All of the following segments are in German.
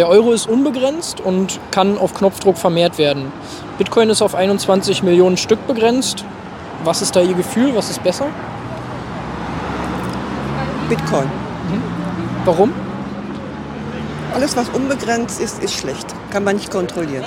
Der Euro ist unbegrenzt und kann auf Knopfdruck vermehrt werden. Bitcoin ist auf 21 Millionen Stück begrenzt. Was ist da Ihr Gefühl? Was ist besser? Bitcoin. Warum? Alles, was unbegrenzt ist, ist schlecht. Kann man nicht kontrollieren.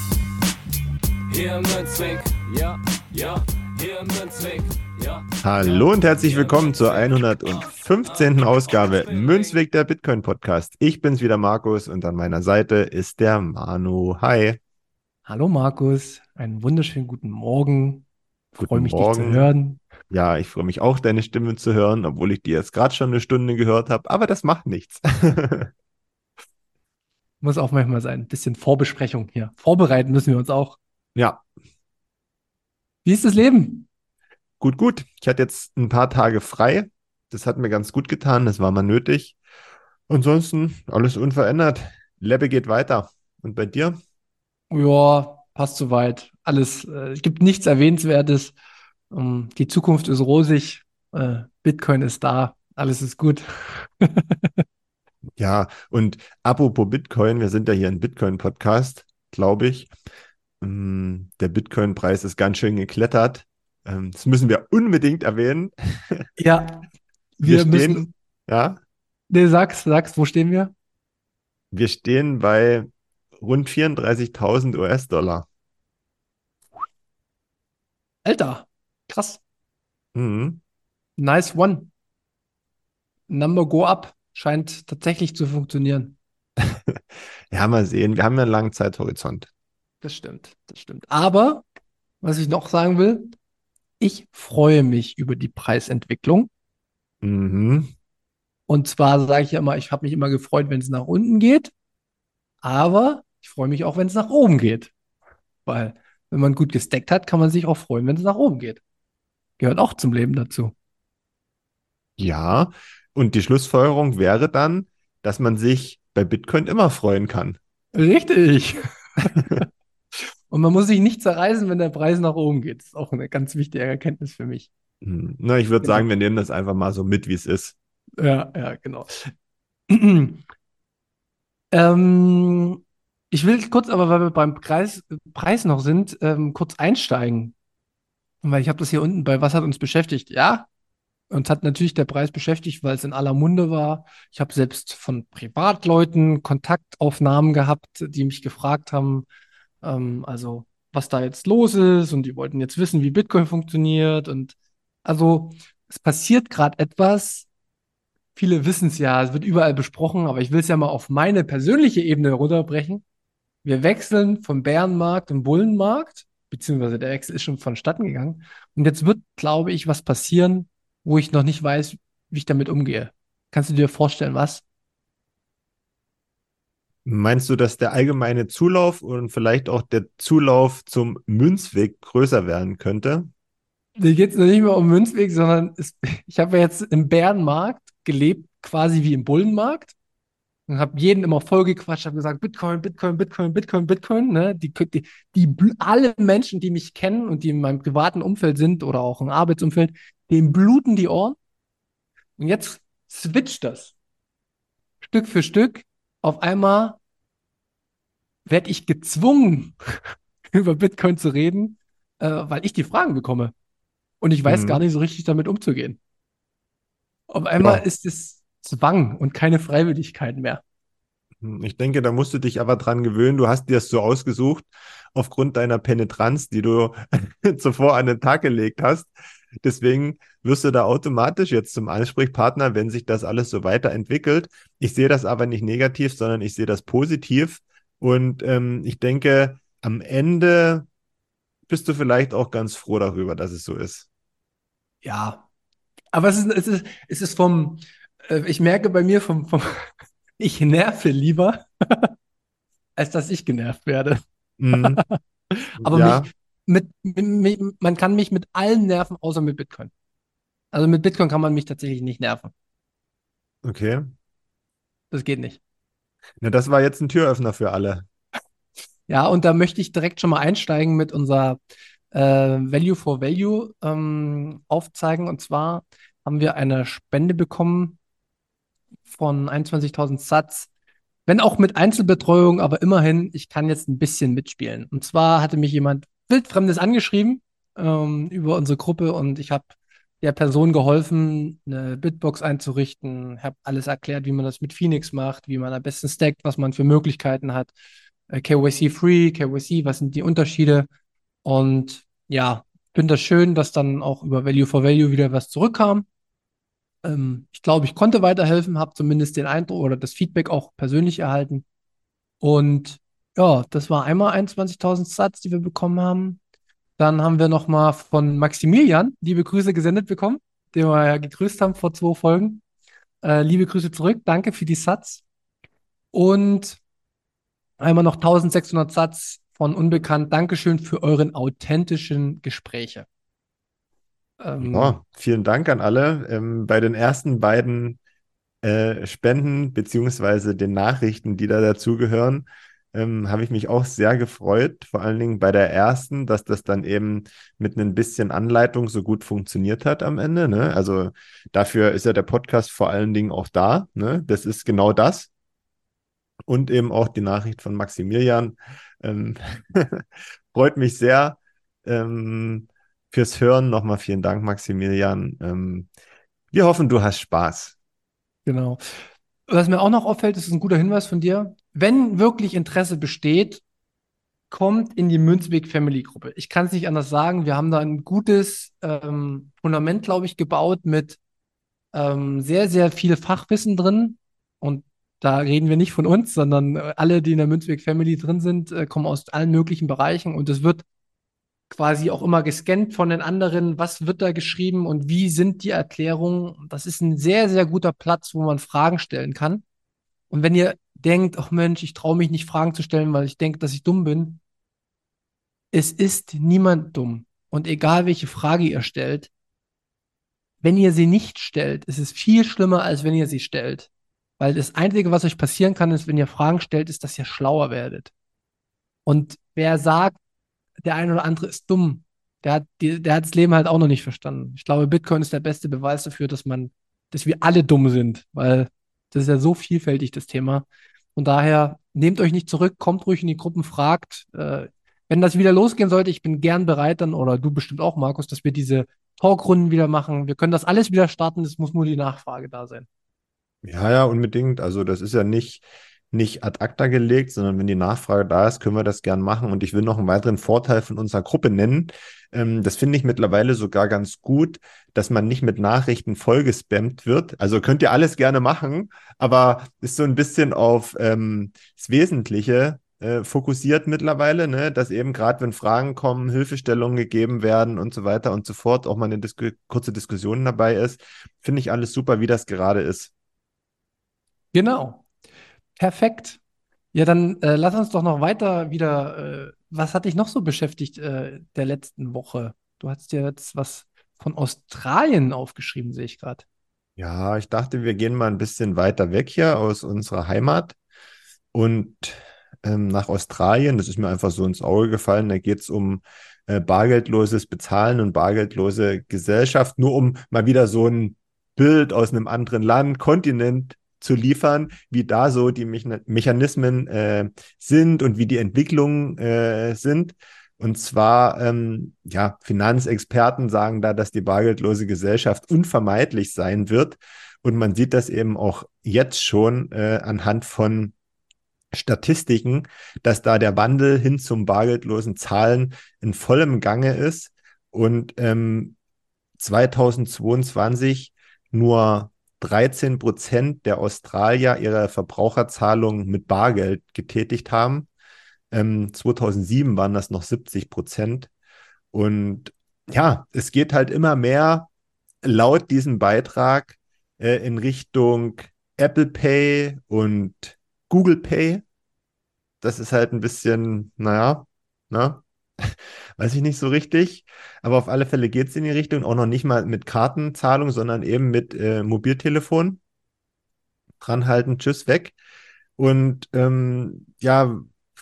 Hier im Münzweg, ja, ja, hier im Münzweg, ja. Hallo und herzlich willkommen zur 115. Ausgabe Münzweg der Bitcoin Podcast. Ich bin's wieder Markus und an meiner Seite ist der Manu. Hi. Hallo Markus, einen wunderschönen guten Morgen. Freue mich, dich Morgen. zu hören. Ja, ich freue mich auch, deine Stimme zu hören, obwohl ich die jetzt gerade schon eine Stunde gehört habe, aber das macht nichts. Muss auch manchmal sein. Ein bisschen Vorbesprechung hier. Vorbereiten müssen wir uns auch. Ja, Wie ist das Leben? gut, gut. Ich hatte jetzt ein paar Tage frei. Das hat mir ganz gut getan, das war mal nötig. Ansonsten alles unverändert. Lebbe geht weiter. Und bei dir? Ja, passt soweit. Alles, äh, es gibt nichts Erwähnenswertes. Ähm, die Zukunft ist rosig. Äh, Bitcoin ist da. Alles ist gut. Ja, und apropos Bitcoin, wir sind ja hier ein Bitcoin-Podcast, glaube ich. Ähm, Der Bitcoin-Preis ist ganz schön geklettert. Ähm, Das müssen wir unbedingt erwähnen. Ja, Wir wir müssen. stehen, ja, Nee, sag's, sag's, wo stehen wir? wir stehen bei rund 34.000 US-Dollar. Alter, krass. Mhm. Nice one. Number go up. Scheint tatsächlich zu funktionieren. Ja, mal sehen. Wir haben ja einen langen Zeithorizont. Das stimmt, das stimmt. Aber, was ich noch sagen will, ich freue mich über die Preisentwicklung. Mhm. Und zwar sage ich ja immer, ich habe mich immer gefreut, wenn es nach unten geht. Aber ich freue mich auch, wenn es nach oben geht. Weil, wenn man gut gesteckt hat, kann man sich auch freuen, wenn es nach oben geht. Gehört auch zum Leben dazu. Ja, und die Schlussfolgerung wäre dann, dass man sich bei Bitcoin immer freuen kann. Richtig. Und man muss sich nicht zerreißen, wenn der Preis nach oben geht. Das ist auch eine ganz wichtige Erkenntnis für mich. Mhm. Na, ich würde Genau. sagen, wir nehmen das einfach mal so mit, wie es ist. Ja, ja, genau. Ähm, ich will kurz, aber weil wir beim Preis, Preis noch sind, ähm, kurz einsteigen. Weil ich habe das hier unten bei Was hat uns beschäftigt? Ja, uns hat natürlich der Preis beschäftigt, weil es in aller Munde war. Ich habe selbst von Privatleuten Kontaktaufnahmen gehabt, die mich gefragt haben, ähm, also was da jetzt los ist und die wollten jetzt wissen, wie Bitcoin funktioniert. Und also es passiert gerade etwas, Viele wissen es ja, es wird überall besprochen, aber ich will es ja mal auf meine persönliche Ebene runterbrechen. Wir wechseln vom Bärenmarkt im Bullenmarkt, beziehungsweise der Wechsel ist schon vonstatten gegangen. Und jetzt wird, glaube ich, was passieren, wo ich noch nicht weiß, wie ich damit umgehe. Kannst du dir vorstellen, was? Meinst du, dass der allgemeine Zulauf und vielleicht auch der Zulauf zum Münzweg größer werden könnte? Mir geht es noch nicht mehr um Münzweg, sondern es, ich habe ja jetzt im Bärenmarkt gelebt, quasi wie im Bullenmarkt. Und habe jeden immer vollgequatscht, habe gesagt, Bitcoin, Bitcoin, Bitcoin, Bitcoin, Bitcoin. Ne? Die, die, die, alle Menschen, die mich kennen und die in meinem privaten Umfeld sind oder auch im Arbeitsumfeld, denen bluten die Ohren. Und jetzt switcht das. Stück für Stück. Auf einmal werde ich gezwungen, über Bitcoin zu reden, äh, weil ich die Fragen bekomme. Und ich weiß Mhm. gar nicht so richtig damit umzugehen. Auf einmal Ja. ist es Zwang und keine Freiwilligkeit mehr. Hm, Ich denke, da musst du dich aber dran gewöhnen. Du hast dir es so ausgesucht, aufgrund deiner Penetranz, die du zuvor an den Tag gelegt hast. Deswegen wirst du da automatisch jetzt zum Ansprechpartner, wenn sich das alles so weiterentwickelt. Ich sehe das aber nicht negativ, sondern ich sehe das positiv. Und ähm, ich denke, am Ende bist du vielleicht auch ganz froh darüber, dass es so ist. Ja. Aber es ist, es ist, es ist vom, äh, ich merke bei mir vom, vom ich nerve lieber, als dass ich genervt werde. Mhm. Aber ja. mich, mit, mit, man kann mich mit allen nerven, außer mit Bitcoin. Also mit Bitcoin kann man mich tatsächlich nicht nerven. Okay. Das geht nicht. Na, das war jetzt ein Türöffner für alle. Ja, und da möchte ich direkt schon mal einsteigen mit unserer äh, Value for Value ähm, aufzeigen. Und zwar haben wir eine Spende bekommen von 21.000 Satz. Wenn auch mit Einzelbetreuung, aber immerhin, ich kann jetzt ein bisschen mitspielen. Und zwar hatte mich jemand wildfremdes angeschrieben ähm, über unsere Gruppe und ich habe der Person geholfen, eine Bitbox einzurichten, habe alles erklärt, wie man das mit Phoenix macht, wie man am besten stackt, was man für Möglichkeiten hat. Äh, KYC-free, KYC, was sind die Unterschiede? Und ja, finde das schön, dass dann auch über Value for Value wieder was zurückkam. Ähm, ich glaube, ich konnte weiterhelfen, habe zumindest den Eindruck oder das Feedback auch persönlich erhalten. Und ja, das war einmal 21.000 Satz, die wir bekommen haben. Dann haben wir nochmal von Maximilian liebe Grüße gesendet bekommen, den wir ja gegrüßt haben vor zwei Folgen. Äh, liebe Grüße zurück. Danke für die Satz. Und einmal noch 1600 Satz von Unbekannt. Dankeschön für euren authentischen Gespräche. Ähm, ja, vielen Dank an alle. Ähm, bei den ersten beiden äh, Spenden beziehungsweise den Nachrichten, die da dazugehören, ähm, habe ich mich auch sehr gefreut, vor allen Dingen bei der ersten, dass das dann eben mit ein bisschen Anleitung so gut funktioniert hat am Ende. Ne? Also dafür ist ja der Podcast vor allen Dingen auch da. Ne? Das ist genau das. Und eben auch die Nachricht von Maximilian. Ähm, freut mich sehr ähm, fürs Hören. Nochmal vielen Dank, Maximilian. Ähm, wir hoffen, du hast Spaß. Genau. Was mir auch noch auffällt, ist ein guter Hinweis von dir wenn wirklich Interesse besteht, kommt in die Münzweg Family Gruppe. Ich kann es nicht anders sagen. Wir haben da ein gutes ähm, Fundament, glaube ich, gebaut mit ähm, sehr, sehr viel Fachwissen drin. Und da reden wir nicht von uns, sondern äh, alle, die in der Münzweg Family drin sind, äh, kommen aus allen möglichen Bereichen. Und es wird quasi auch immer gescannt von den anderen, was wird da geschrieben und wie sind die Erklärungen. Das ist ein sehr, sehr guter Platz, wo man Fragen stellen kann. Und wenn ihr denkt, ach Mensch, ich traue mich nicht Fragen zu stellen, weil ich denke, dass ich dumm bin. Es ist niemand dumm. Und egal welche Frage ihr stellt, wenn ihr sie nicht stellt, ist es viel schlimmer, als wenn ihr sie stellt. Weil das Einzige, was euch passieren kann, ist, wenn ihr Fragen stellt, ist, dass ihr schlauer werdet. Und wer sagt, der eine oder andere ist dumm, der hat, der hat das Leben halt auch noch nicht verstanden. Ich glaube, Bitcoin ist der beste Beweis dafür, dass man, dass wir alle dumm sind, weil das ist ja so vielfältig, das Thema. Von daher, nehmt euch nicht zurück, kommt ruhig in die Gruppen, fragt. Äh, wenn das wieder losgehen sollte, ich bin gern bereit dann, oder du bestimmt auch, Markus, dass wir diese Talkrunden wieder machen. Wir können das alles wieder starten, es muss nur die Nachfrage da sein. Ja, ja, unbedingt. Also das ist ja nicht, nicht ad acta gelegt, sondern wenn die Nachfrage da ist, können wir das gern machen. Und ich will noch einen weiteren Vorteil von unserer Gruppe nennen. Ähm, das finde ich mittlerweile sogar ganz gut, dass man nicht mit Nachrichten vollgespammt wird. Also könnt ihr alles gerne machen, aber ist so ein bisschen auf ähm, das Wesentliche äh, fokussiert mittlerweile, ne? dass eben gerade wenn Fragen kommen, Hilfestellungen gegeben werden und so weiter und so fort, auch mal eine Disku kurze Diskussion dabei ist. Finde ich alles super, wie das gerade ist. Genau. Perfekt. Ja, dann äh, lass uns doch noch weiter wieder äh, was hat dich noch so beschäftigt äh, der letzten Woche? Du hast dir jetzt was von Australien aufgeschrieben, sehe ich gerade. Ja, ich dachte, wir gehen mal ein bisschen weiter weg hier aus unserer Heimat und ähm, nach Australien. Das ist mir einfach so ins Auge gefallen. Da geht es um äh, bargeldloses Bezahlen und bargeldlose Gesellschaft, nur um mal wieder so ein Bild aus einem anderen Land, Kontinent zu liefern, wie da so die Mechanismen äh, sind und wie die Entwicklungen äh, sind. Und zwar, ähm, ja, Finanzexperten sagen da, dass die bargeldlose Gesellschaft unvermeidlich sein wird. Und man sieht das eben auch jetzt schon äh, anhand von Statistiken, dass da der Wandel hin zum bargeldlosen Zahlen in vollem Gange ist und ähm, 2022 nur 13 Prozent der Australier ihre Verbraucherzahlungen mit Bargeld getätigt haben. Ähm, 2007 waren das noch 70 Prozent. Und ja, es geht halt immer mehr laut diesem Beitrag äh, in Richtung Apple Pay und Google Pay. Das ist halt ein bisschen, naja, ne? Weiß ich nicht so richtig. Aber auf alle Fälle geht es in die Richtung, auch noch nicht mal mit Kartenzahlung, sondern eben mit äh, Mobiltelefon. Dranhalten, tschüss, weg. Und ähm, ja,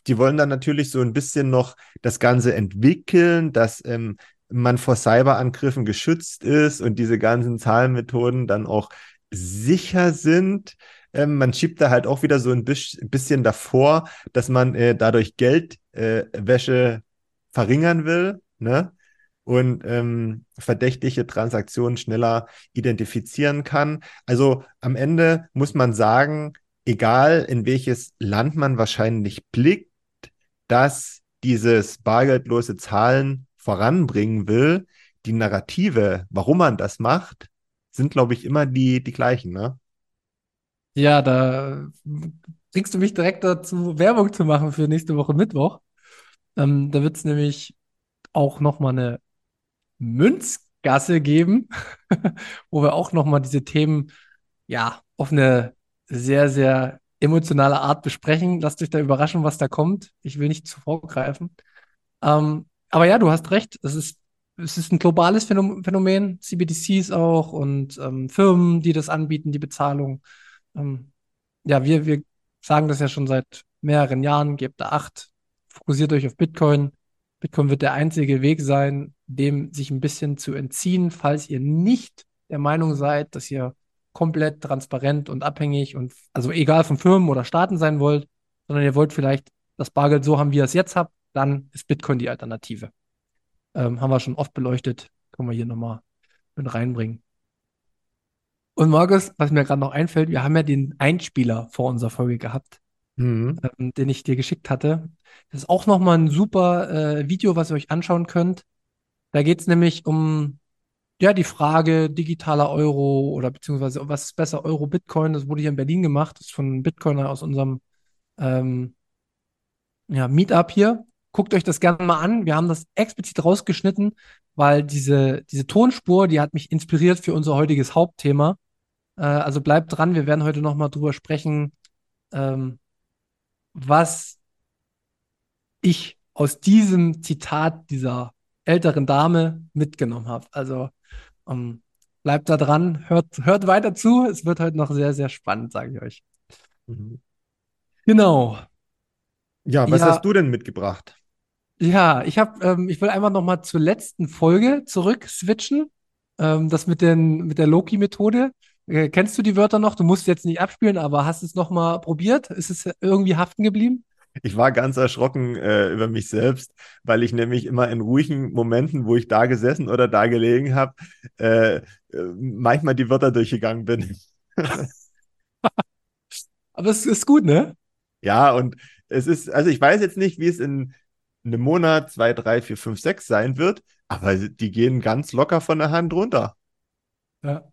die wollen dann natürlich so ein bisschen noch das Ganze entwickeln, dass ähm, man vor Cyberangriffen geschützt ist und diese ganzen Zahlenmethoden dann auch sicher sind. Ähm, man schiebt da halt auch wieder so ein bisschen davor, dass man äh, dadurch Geldwäsche äh, verringern will, ne? Und ähm, verdächtige Transaktionen schneller identifizieren kann. Also am Ende muss man sagen, egal in welches Land man wahrscheinlich blickt, dass dieses bargeldlose Zahlen voranbringen will, die Narrative, warum man das macht, sind, glaube ich, immer die, die gleichen, ne? Ja, da bringst du mich direkt dazu, Werbung zu machen für nächste Woche Mittwoch. Ähm, da wird es nämlich auch nochmal eine Münzgasse geben, wo wir auch nochmal diese Themen ja auf eine sehr, sehr emotionale Art besprechen. Lasst euch da überraschen, was da kommt. Ich will nicht zu vorgreifen. Ähm, aber ja, du hast recht. Es ist, es ist ein globales Phänomen, CBDCs auch und ähm, Firmen, die das anbieten, die Bezahlung. Ähm, ja, wir, wir sagen das ja schon seit mehreren Jahren. Gebt da acht, fokussiert euch auf Bitcoin. Bitcoin wird der einzige Weg sein, dem sich ein bisschen zu entziehen, falls ihr nicht der Meinung seid, dass ihr komplett transparent und abhängig und also egal von Firmen oder Staaten sein wollt, sondern ihr wollt vielleicht das Bargeld so haben, wie ihr es jetzt habt, dann ist Bitcoin die Alternative. Ähm, haben wir schon oft beleuchtet, können wir hier nochmal mit reinbringen. Und Markus, was mir gerade noch einfällt, wir haben ja den Einspieler vor unserer Folge gehabt, mhm. ähm, den ich dir geschickt hatte. Das ist auch nochmal ein super äh, Video, was ihr euch anschauen könnt. Da geht es nämlich um ja, die Frage digitaler Euro oder beziehungsweise was ist besser, Euro, Bitcoin, das wurde hier in Berlin gemacht, das ist von Bitcoiner aus unserem ähm, ja, Meetup hier. Guckt euch das gerne mal an. Wir haben das explizit rausgeschnitten, weil diese, diese Tonspur, die hat mich inspiriert für unser heutiges Hauptthema. Äh, also bleibt dran, wir werden heute nochmal drüber sprechen, ähm, was ich aus diesem Zitat dieser älteren Dame mitgenommen habe. Also ähm, bleibt da dran, hört, hört weiter zu. Es wird heute noch sehr, sehr spannend, sage ich euch. Mhm. Genau. Ja, was ja, hast du denn mitgebracht? Ja, ich habe, ähm, ich will einfach noch mal zur letzten Folge zurück switchen. Ähm, das mit den mit der Loki-Methode. Äh, kennst du die Wörter noch? Du musst jetzt nicht abspielen, aber hast es noch mal probiert? Ist es irgendwie haften geblieben? Ich war ganz erschrocken äh, über mich selbst, weil ich nämlich immer in ruhigen Momenten, wo ich da gesessen oder da gelegen habe, äh, äh, manchmal die Wörter durchgegangen bin. Aber es ist gut, ne? Ja, und es ist, also ich weiß jetzt nicht, wie es in einem Monat, zwei, drei, vier, fünf, sechs sein wird, aber die gehen ganz locker von der Hand runter. Ja.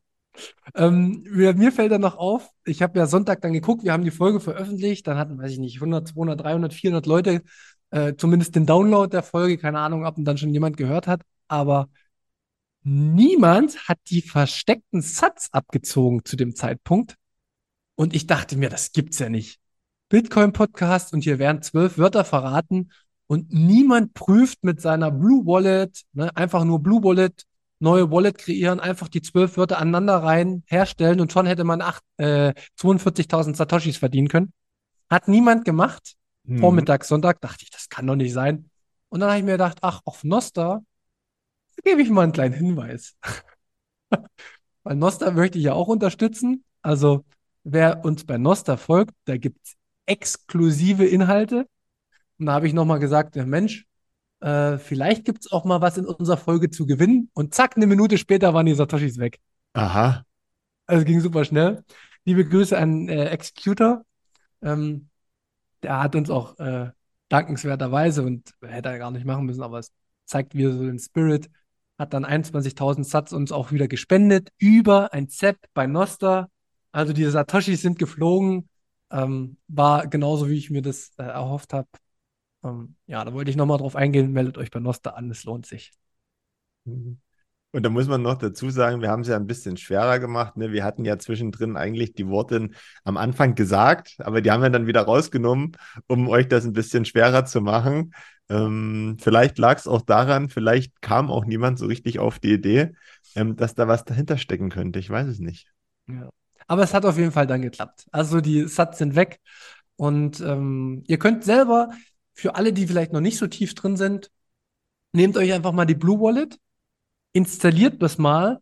Ähm, mir fällt dann noch auf, ich habe ja Sonntag dann geguckt, wir haben die Folge veröffentlicht, dann hatten, weiß ich nicht, 100, 200, 300, 400 Leute äh, zumindest den Download der Folge, keine Ahnung, ob dann schon jemand gehört hat, aber niemand hat die versteckten Satz abgezogen zu dem Zeitpunkt. Und ich dachte mir, das gibt's ja nicht. Bitcoin-Podcast und hier werden zwölf Wörter verraten und niemand prüft mit seiner Blue Wallet, ne, einfach nur Blue Wallet, neue Wallet kreieren, einfach die zwölf Wörter aneinander rein, herstellen und schon hätte man äh, 42.000 Satoshis verdienen können. Hat niemand gemacht. Mhm. Vormittag, Sonntag dachte ich, das kann doch nicht sein. Und dann habe ich mir gedacht, ach, auf Nosta gebe ich mal einen kleinen Hinweis. Weil Nosta möchte ich ja auch unterstützen. Also wer uns bei Nosta folgt, da gibt es exklusive Inhalte. Und da habe ich nochmal gesagt, Mensch, äh, vielleicht gibt es auch mal was in unserer Folge zu gewinnen. Und zack, eine Minute später waren die Satoshis weg. Aha. Also ging super schnell. Liebe Grüße an äh, Executor. Ähm, der hat uns auch äh, dankenswerterweise und hätte er gar nicht machen müssen, aber es zeigt wieder so den Spirit. Hat dann 21.000 Satz uns auch wieder gespendet über ein Set bei Noster. Also diese Satoshis sind geflogen. Ähm, war genauso, wie ich mir das äh, erhofft habe. Ähm, ja, da wollte ich nochmal drauf eingehen. Meldet euch bei Noster an, es lohnt sich. Und da muss man noch dazu sagen, wir haben es ja ein bisschen schwerer gemacht. Ne? Wir hatten ja zwischendrin eigentlich die Worte am Anfang gesagt, aber die haben wir dann wieder rausgenommen, um euch das ein bisschen schwerer zu machen. Ähm, vielleicht lag es auch daran, vielleicht kam auch niemand so richtig auf die Idee, ähm, dass da was dahinter stecken könnte. Ich weiß es nicht. Ja. Aber es hat auf jeden Fall dann geklappt. Also die Sats sind weg und ähm, ihr könnt selber, für alle, die vielleicht noch nicht so tief drin sind, nehmt euch einfach mal die Blue Wallet, installiert das mal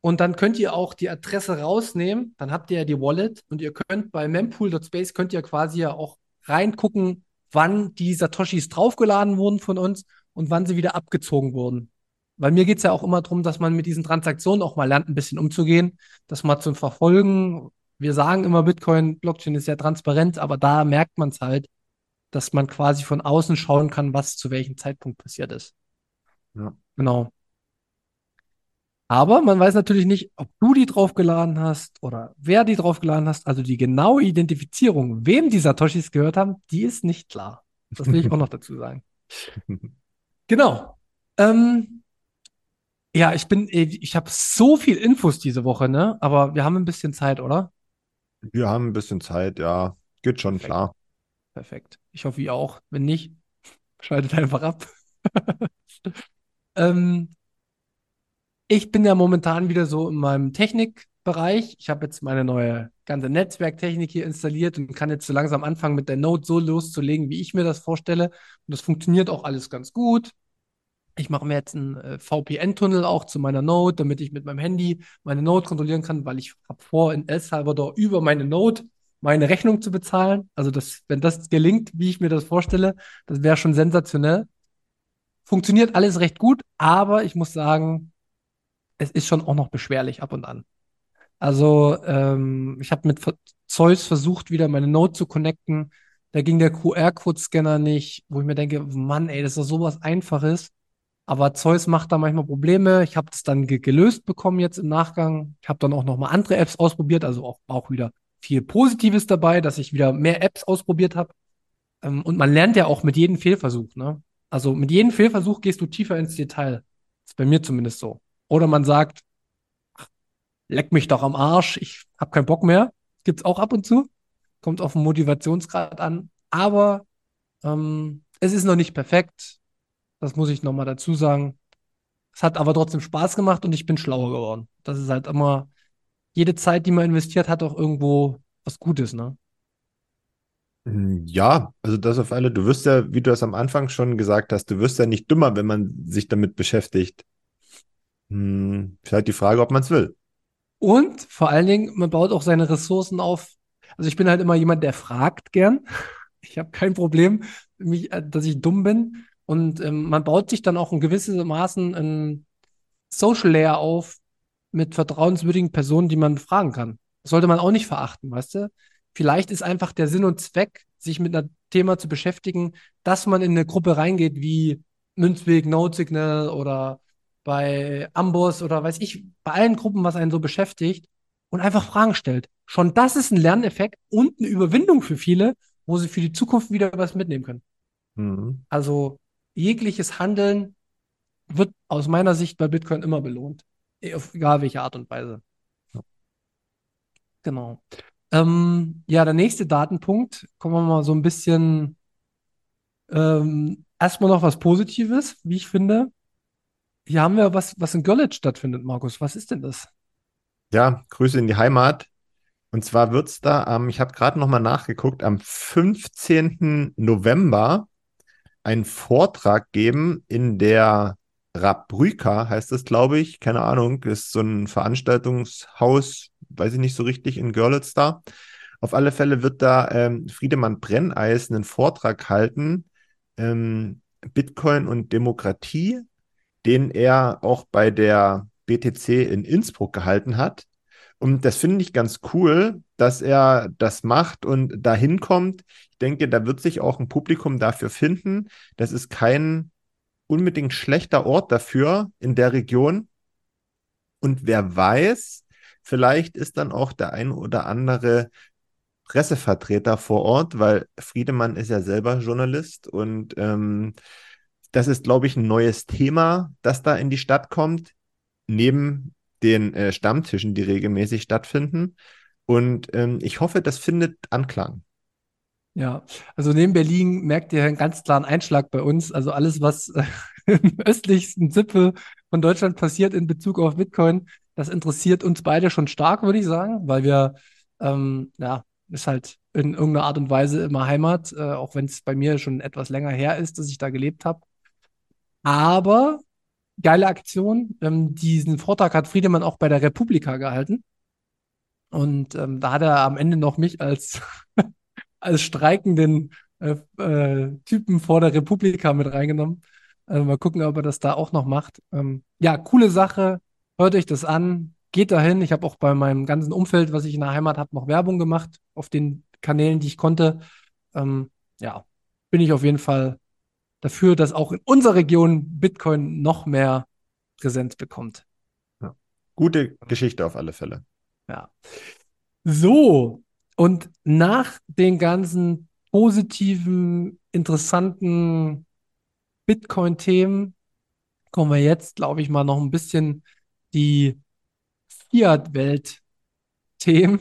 und dann könnt ihr auch die Adresse rausnehmen. Dann habt ihr ja die Wallet und ihr könnt bei mempool.space könnt ihr quasi ja auch reingucken, wann die Satoshis draufgeladen wurden von uns und wann sie wieder abgezogen wurden. Weil mir geht es ja auch immer darum, dass man mit diesen Transaktionen auch mal lernt, ein bisschen umzugehen, das mal zu verfolgen. Wir sagen immer, Bitcoin, Blockchain ist ja transparent, aber da merkt man es halt, dass man quasi von außen schauen kann, was zu welchem Zeitpunkt passiert ist. Ja. Genau. Aber man weiß natürlich nicht, ob du die draufgeladen hast oder wer die draufgeladen hast. Also die genaue Identifizierung, wem die Satoshis gehört haben, die ist nicht klar. Das will ich auch noch dazu sagen. Genau. Ähm, ja, ich bin, ich habe so viel Infos diese Woche, ne? Aber wir haben ein bisschen Zeit, oder? Wir haben ein bisschen Zeit, ja. Geht schon Perfekt. klar. Perfekt. Ich hoffe, ihr auch. Wenn nicht, schaltet einfach ab. ähm, ich bin ja momentan wieder so in meinem Technikbereich. Ich habe jetzt meine neue ganze Netzwerktechnik hier installiert und kann jetzt so langsam anfangen, mit der Node so loszulegen, wie ich mir das vorstelle. Und das funktioniert auch alles ganz gut. Ich mache mir jetzt einen äh, VPN-Tunnel auch zu meiner Node, damit ich mit meinem Handy meine Node kontrollieren kann, weil ich habe vor, in El Salvador über meine Node meine Rechnung zu bezahlen. Also das, wenn das gelingt, wie ich mir das vorstelle, das wäre schon sensationell. Funktioniert alles recht gut, aber ich muss sagen, es ist schon auch noch beschwerlich ab und an. Also ähm, ich habe mit Zeus versucht, wieder meine Node zu connecten. Da ging der QR-Code-Scanner nicht, wo ich mir denke, Mann, ey, das ist doch sowas Einfaches. Aber Zeus macht da manchmal Probleme. Ich habe das dann ge gelöst bekommen jetzt im Nachgang. Ich habe dann auch noch mal andere Apps ausprobiert, also auch, auch wieder viel Positives dabei, dass ich wieder mehr Apps ausprobiert habe. Ähm, und man lernt ja auch mit jedem Fehlversuch. Ne? Also mit jedem Fehlversuch gehst du tiefer ins Detail. Das ist bei mir zumindest so. Oder man sagt, ach, leck mich doch am Arsch, ich habe keinen Bock mehr. Gibt's auch ab und zu. Kommt auf den Motivationsgrad an. Aber ähm, es ist noch nicht perfekt. Das muss ich nochmal dazu sagen. Es hat aber trotzdem Spaß gemacht und ich bin schlauer geworden. Das ist halt immer, jede Zeit, die man investiert, hat auch irgendwo was Gutes, ne? Hm, Ja, also das auf alle. Du wirst ja, wie du das am Anfang schon gesagt hast, du wirst ja nicht dümmer, wenn man sich damit beschäftigt. Hm, ist halt die Frage, ob man es will. Und vor allen Dingen, man baut auch seine Ressourcen auf. Also ich bin halt immer jemand, der fragt gern. Ich habe kein Problem, mich, äh, dass ich dumm bin. Und ähm, man baut sich dann auch in gewissem Maßen ein Social Layer auf mit vertrauenswürdigen Personen, die man fragen kann. Das sollte man auch nicht verachten, weißt du? Vielleicht ist einfach der Sinn und Zweck, sich mit einem Thema zu beschäftigen, dass man in eine Gruppe reingeht wie Münzweg, Node-Signal oder bei Amboss oder weiß ich, bei allen Gruppen, was einen so beschäftigt und einfach Fragen stellt. Schon das ist ein Lerneffekt und eine Überwindung für viele, wo sie für die Zukunft wieder was mitnehmen können. Mhm. Also jegliches Handeln wird aus meiner Sicht bei Bitcoin immer belohnt. Auf egal welche Art und Weise. Genau. Ähm, ja, der nächste Datenpunkt, kommen wir mal so ein bisschen ähm, erstmal noch was Positives, wie ich finde. Hier haben wir was, was in Görlitz stattfindet, Markus. Was ist denn das? Ja, Grüße in die Heimat. Und zwar wird es da am, ich habe gerade nochmal nachgeguckt, am 15. November einen Vortrag geben in der Rabrüka, heißt das, glaube ich. Keine Ahnung, ist so ein Veranstaltungshaus, weiß ich nicht so richtig, in Görlitz da. Auf alle Fälle wird da ähm, Friedemann Brenneis einen Vortrag halten, ähm, Bitcoin und Demokratie, den er auch bei der BTC in Innsbruck gehalten hat. Und das finde ich ganz cool, dass er das macht und dahin kommt. Ich denke, da wird sich auch ein Publikum dafür finden. Das ist kein unbedingt schlechter Ort dafür in der Region. Und wer weiß, vielleicht ist dann auch der ein oder andere Pressevertreter vor Ort, weil Friedemann ist ja selber Journalist und ähm, das ist, glaube ich, ein neues Thema, das da in die Stadt kommt, neben den äh, Stammtischen, die regelmäßig stattfinden. Und ähm, ich hoffe, das findet Anklang. Ja, also neben Berlin merkt ihr einen ganz klaren Einschlag bei uns. Also alles, was im östlichsten Zipfel von Deutschland passiert in Bezug auf Bitcoin, das interessiert uns beide schon stark, würde ich sagen, weil wir, ähm, ja, ist halt in irgendeiner Art und Weise immer Heimat, äh, auch wenn es bei mir schon etwas länger her ist, dass ich da gelebt habe. Aber geile Aktion. Ähm, diesen Vortrag hat Friedemann auch bei der Republika gehalten. Und ähm, da hat er am Ende noch mich als als streikenden äh, äh, Typen vor der Republika mit reingenommen. Also mal gucken, ob er das da auch noch macht. Ähm, ja, coole Sache. Hört euch das an. Geht dahin. Ich habe auch bei meinem ganzen Umfeld, was ich in der Heimat habe, noch Werbung gemacht auf den Kanälen, die ich konnte. Ähm, ja, bin ich auf jeden Fall dafür, dass auch in unserer Region Bitcoin noch mehr Präsenz bekommt. Ja. Gute Geschichte auf alle Fälle. Ja. So, und nach den ganzen positiven, interessanten Bitcoin-Themen kommen wir jetzt, glaube ich, mal noch ein bisschen die Fiat-Welt-Themen,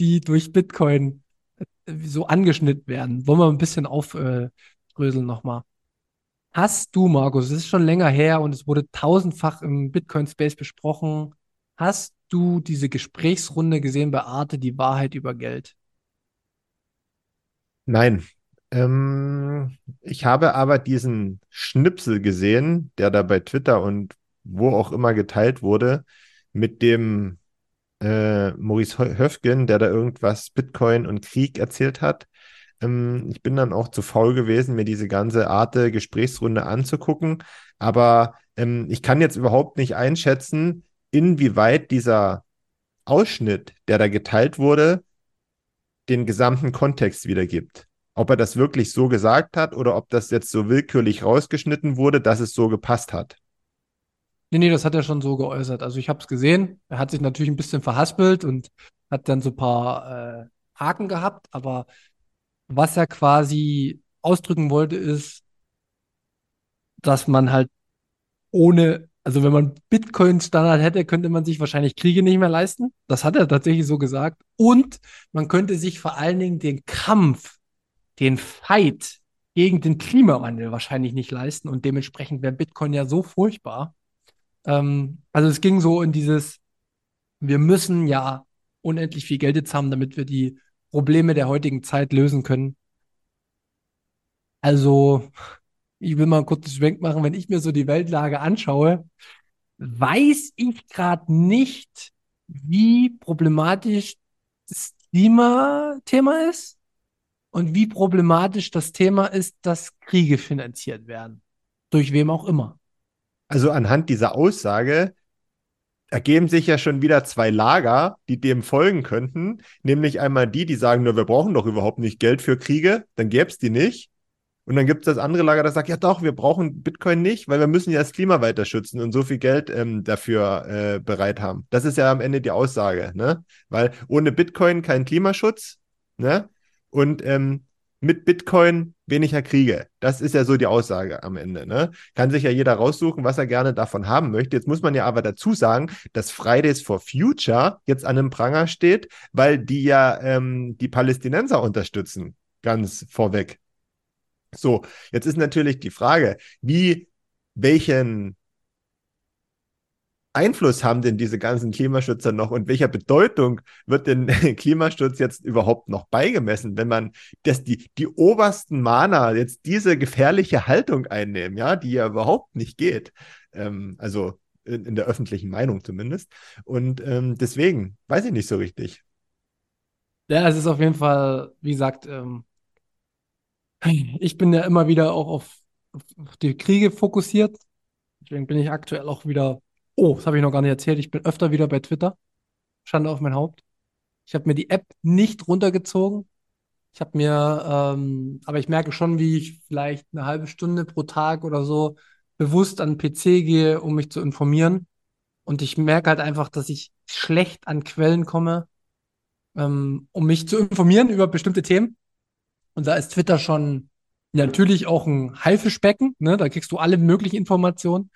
die durch Bitcoin äh, so angeschnitten werden. Wollen wir ein bisschen aufdröseln nochmal. Hast du, Markus, es ist schon länger her und es wurde tausendfach im Bitcoin-Space besprochen. Hast du diese Gesprächsrunde gesehen bei Arte, die Wahrheit über Geld? Nein. Ähm, ich habe aber diesen Schnipsel gesehen, der da bei Twitter und wo auch immer geteilt wurde, mit dem äh, Maurice Höfgen, der da irgendwas Bitcoin und Krieg erzählt hat. Ähm, ich bin dann auch zu faul gewesen, mir diese ganze Arte Gesprächsrunde anzugucken. Aber ähm, ich kann jetzt überhaupt nicht einschätzen, inwieweit dieser Ausschnitt, der da geteilt wurde, den gesamten Kontext wiedergibt. Ob er das wirklich so gesagt hat oder ob das jetzt so willkürlich rausgeschnitten wurde, dass es so gepasst hat. Nee, nee, das hat er schon so geäußert. Also ich habe es gesehen. Er hat sich natürlich ein bisschen verhaspelt und hat dann so ein paar äh, Haken gehabt. Aber was er quasi ausdrücken wollte, ist, dass man halt ohne also wenn man Bitcoin-Standard hätte, könnte man sich wahrscheinlich Kriege nicht mehr leisten. Das hat er tatsächlich so gesagt. Und man könnte sich vor allen Dingen den Kampf, den Fight gegen den Klimawandel wahrscheinlich nicht leisten. Und dementsprechend wäre Bitcoin ja so furchtbar. Ähm, also es ging so in dieses, wir müssen ja unendlich viel Geld jetzt haben, damit wir die Probleme der heutigen Zeit lösen können. Also ich will mal einen kurzen Schwenk machen, wenn ich mir so die Weltlage anschaue, weiß ich gerade nicht, wie problematisch das Klimathema ist und wie problematisch das Thema ist, dass Kriege finanziert werden. Durch wem auch immer. Also anhand dieser Aussage ergeben sich ja schon wieder zwei Lager, die dem folgen könnten. Nämlich einmal die, die sagen, nur wir brauchen doch überhaupt nicht Geld für Kriege, dann gäbe es die nicht. Und dann gibt es das andere Lager, das sagt, ja doch, wir brauchen Bitcoin nicht, weil wir müssen ja das Klima weiter schützen und so viel Geld ähm, dafür äh, bereit haben. Das ist ja am Ende die Aussage, ne? Weil ohne Bitcoin kein Klimaschutz, ne? Und ähm, mit Bitcoin weniger Kriege. Das ist ja so die Aussage am Ende. Ne? Kann sich ja jeder raussuchen, was er gerne davon haben möchte. Jetzt muss man ja aber dazu sagen, dass Fridays for Future jetzt an einem Pranger steht, weil die ja ähm, die Palästinenser unterstützen. Ganz vorweg. So, jetzt ist natürlich die Frage, wie, welchen Einfluss haben denn diese ganzen Klimaschützer noch und welcher Bedeutung wird denn Klimaschutz jetzt überhaupt noch beigemessen, wenn man dass die, die obersten Mahner jetzt diese gefährliche Haltung einnehmen, ja, die ja überhaupt nicht geht. Ähm, also in, in, der öffentlichen Meinung zumindest. Und ähm, deswegen weiß ich nicht so richtig. Ja, es ist auf jeden Fall, wie gesagt, ähm, ich bin ja immer wieder auch auf, auf die Kriege fokussiert. Deswegen bin ich aktuell auch wieder. Oh, das habe ich noch gar nicht erzählt. Ich bin öfter wieder bei Twitter. Schande auf mein Haupt. Ich habe mir die App nicht runtergezogen. Ich habe mir, ähm, aber ich merke schon, wie ich vielleicht eine halbe Stunde pro Tag oder so bewusst an den PC gehe, um mich zu informieren. Und ich merke halt einfach, dass ich schlecht an Quellen komme, ähm, um mich zu informieren über bestimmte Themen. Und da ist Twitter schon Natürlich auch ein Haifischbecken, ne? Da kriegst du alle möglichen Informationen.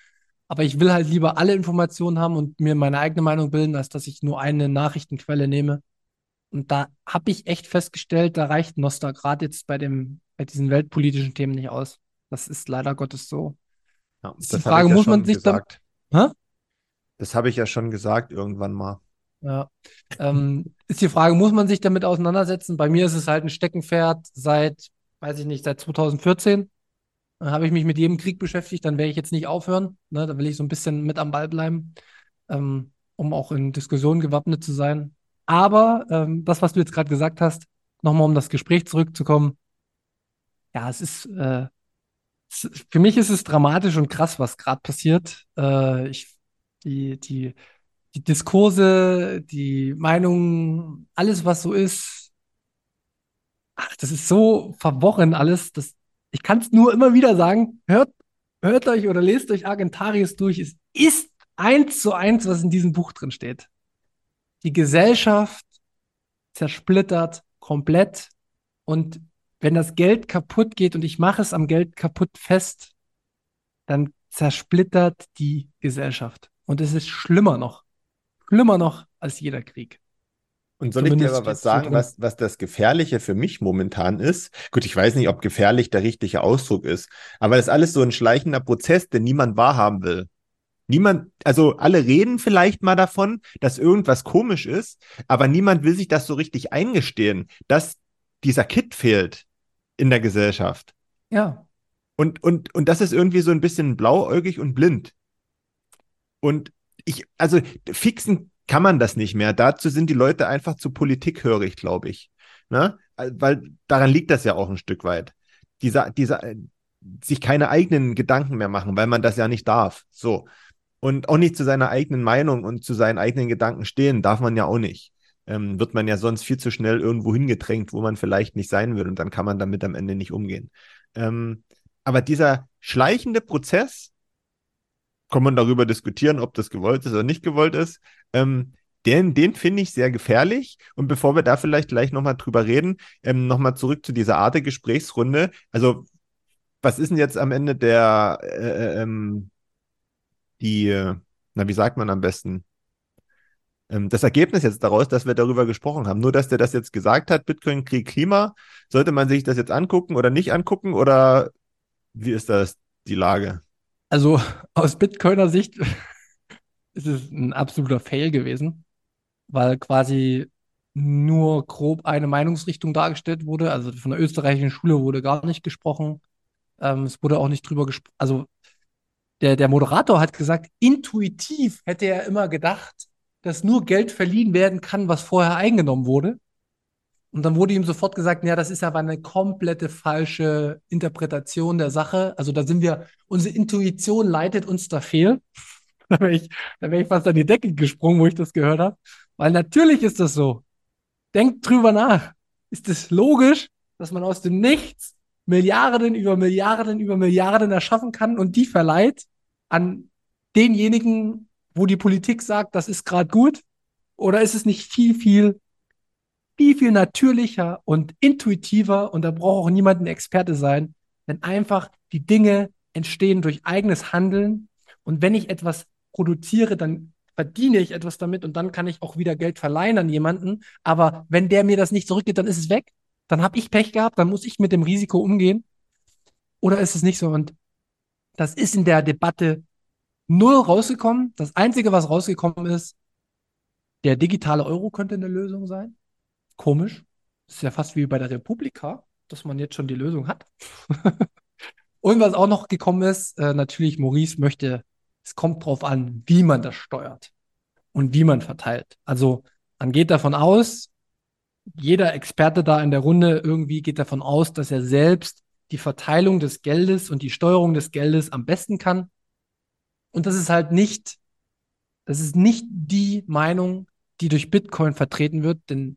Aber ich will halt lieber alle Informationen haben und mir meine eigene Meinung bilden, als dass ich nur eine Nachrichtenquelle nehme. Und da habe ich echt festgestellt, da reicht Nostra gerade jetzt bei dem, bei diesen weltpolitischen Themen nicht aus. Das ist leider Gottes so. Ja, Ist das die Frage, ich ja muss man sich da- gesagt. Hä? Das habe ich ja schon gesagt irgendwann mal. Ja. Ähm, ist die Frage, muss man sich damit auseinandersetzen? Bei mir ist es halt ein Steckenpferd seit, weiß ich nicht, seit 2014. Dann habe ich mich mit jedem Krieg beschäftigt, dann werde ich jetzt nicht aufhören. Ne? Da will ich so ein bisschen mit am Ball bleiben, ähm, um auch in Diskussionen gewappnet zu sein. Aber ähm, das, was du jetzt gerade gesagt hast, nochmal um das Gespräch zurückzukommen, ja, es ist, äh, es, für mich ist es dramatisch und krass, was gerade passiert. Äh, ich, die, die, die Diskurse, die Meinungen, alles, was so ist, ach, das ist so verworren alles. Das, ich kann es nur immer wieder sagen, hört, hört euch oder lest euch Argentarius durch. Es ist eins zu eins, was in diesem Buch drin steht. Die Gesellschaft zersplittert komplett und wenn das Geld kaputt geht und ich mache es am Geld kaputt fest, dann zersplittert die Gesellschaft. Und es ist schlimmer noch. Schlimmer noch als jeder Krieg. Und soll ich dir Zumindest aber was sagen, was, was das Gefährliche für mich momentan ist? Gut, ich weiß nicht, ob gefährlich der richtige Ausdruck ist, aber das ist alles so ein schleichender Prozess, den niemand wahrhaben will. Niemand, also alle reden vielleicht mal davon, dass irgendwas komisch ist, aber niemand will sich das so richtig eingestehen, dass dieser Kit fehlt in der Gesellschaft. Ja, Und, und, und das ist irgendwie so ein bisschen blauäugig und blind. Und ich, also fixen kann man das nicht mehr. Dazu sind die Leute einfach zu politikhörig, glaube ich. Ne? Weil daran liegt das ja auch ein Stück weit. Dieser, dieser, äh, sich keine eigenen Gedanken mehr machen, weil man das ja nicht darf. So. Und auch nicht zu seiner eigenen Meinung und zu seinen eigenen Gedanken stehen, darf man ja auch nicht. Ähm, wird man ja sonst viel zu schnell irgendwo hingedrängt, wo man vielleicht nicht sein will und dann kann man damit am Ende nicht umgehen. Ähm, aber dieser schleichende Prozess, kann man darüber diskutieren, ob das gewollt ist oder nicht gewollt ist, ähm, den, den finde ich sehr gefährlich. Und bevor wir da vielleicht gleich nochmal drüber reden, ähm, nochmal zurück zu dieser Art der Gesprächsrunde. Also, was ist denn jetzt am Ende der, äh, ähm, die, äh, na, wie sagt man am besten? Ähm, das Ergebnis jetzt daraus, dass wir darüber gesprochen haben. Nur, dass der das jetzt gesagt hat, Bitcoin, Krieg, Klima, sollte man sich das jetzt angucken oder nicht angucken oder wie ist das die Lage? Also aus Bitcoiner Sicht ist es ein absoluter Fail gewesen, weil quasi nur grob eine Meinungsrichtung dargestellt wurde. Also von der österreichischen Schule wurde gar nicht gesprochen. Ähm, es wurde auch nicht drüber gesprochen. Also der, der Moderator hat gesagt, intuitiv hätte er immer gedacht, dass nur Geld verliehen werden kann, was vorher eingenommen wurde. Und dann wurde ihm sofort gesagt, ja, das ist aber eine komplette falsche Interpretation der Sache. Also da sind wir, unsere Intuition leitet uns da fehl. Da wäre ich, da wäre ich fast an die Decke gesprungen, wo ich das gehört habe. Weil natürlich ist das so. Denkt drüber nach. Ist es logisch, dass man aus dem Nichts Milliarden über Milliarden über Milliarden erschaffen kann und die verleiht an denjenigen, wo die Politik sagt, das ist gerade gut? Oder ist es nicht viel, viel, viel, viel natürlicher und intuitiver und da braucht auch niemand ein Experte sein, wenn einfach die Dinge entstehen durch eigenes Handeln und wenn ich etwas produziere, dann verdiene ich etwas damit und dann kann ich auch wieder Geld verleihen an jemanden. Aber wenn der mir das nicht zurückgibt, dann ist es weg. Dann habe ich Pech gehabt, dann muss ich mit dem Risiko umgehen. Oder ist es nicht so? Und das ist in der Debatte null rausgekommen. Das Einzige, was rausgekommen ist, der digitale Euro könnte eine Lösung sein. Komisch. Das ist ja fast wie bei der Republika, dass man jetzt schon die Lösung hat. Und was auch noch gekommen ist, äh, natürlich, Maurice möchte, es kommt drauf an, wie man das steuert und wie man verteilt. Also man geht davon aus, jeder Experte da in der Runde irgendwie geht davon aus, dass er selbst die Verteilung des Geldes und die Steuerung des Geldes am besten kann. Und das ist halt nicht, das ist nicht die Meinung, die durch Bitcoin vertreten wird, denn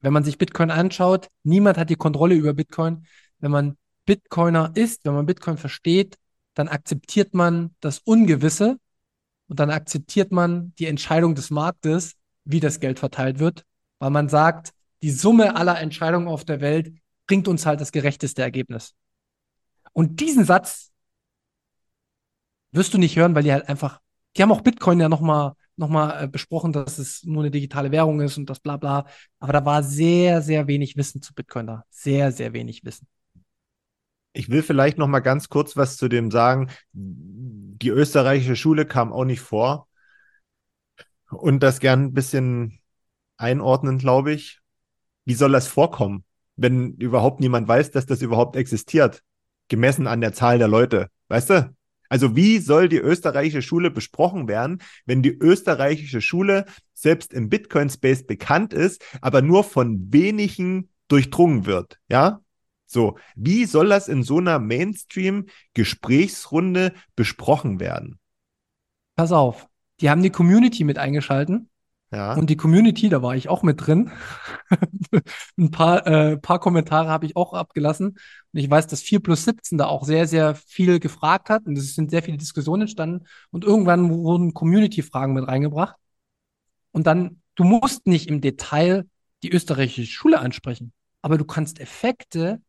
wenn man sich Bitcoin anschaut, niemand hat die Kontrolle über Bitcoin. Wenn man Bitcoiner ist, wenn man Bitcoin versteht, dann akzeptiert man das Ungewisse und dann akzeptiert man die Entscheidung des Marktes, wie das Geld verteilt wird, weil man sagt, die Summe aller Entscheidungen auf der Welt bringt uns halt das gerechteste Ergebnis. Und diesen Satz wirst du nicht hören, weil die halt einfach, die haben auch Bitcoin ja nochmal noch mal, äh, besprochen, dass es nur eine digitale Währung ist und das bla bla. Aber da war sehr, sehr wenig Wissen zu Bitcoin da. Sehr, sehr wenig Wissen. Ich will vielleicht noch mal ganz kurz was zu dem sagen. Die österreichische Schule kam auch nicht vor. Und das gern ein bisschen einordnen, glaube ich. Wie soll das vorkommen, wenn überhaupt niemand weiß, dass das überhaupt existiert? Gemessen an der Zahl der Leute. Weißt du? Also wie soll die österreichische Schule besprochen werden, wenn die österreichische Schule selbst im Bitcoin-Space bekannt ist, aber nur von wenigen durchdrungen wird? Ja? So, wie soll das in so einer Mainstream-Gesprächsrunde besprochen werden? Pass auf, die haben die Community mit eingeschalten. Ja. Und die Community, da war ich auch mit drin. Ein paar, äh, paar Kommentare habe ich auch abgelassen. Und ich weiß, dass 4 plus 17 da auch sehr, sehr viel gefragt hat. Und es sind sehr viele Diskussionen entstanden. Und irgendwann wurden Community-Fragen mit reingebracht. Und dann, du musst nicht im Detail die österreichische Schule ansprechen. Aber du kannst Effekte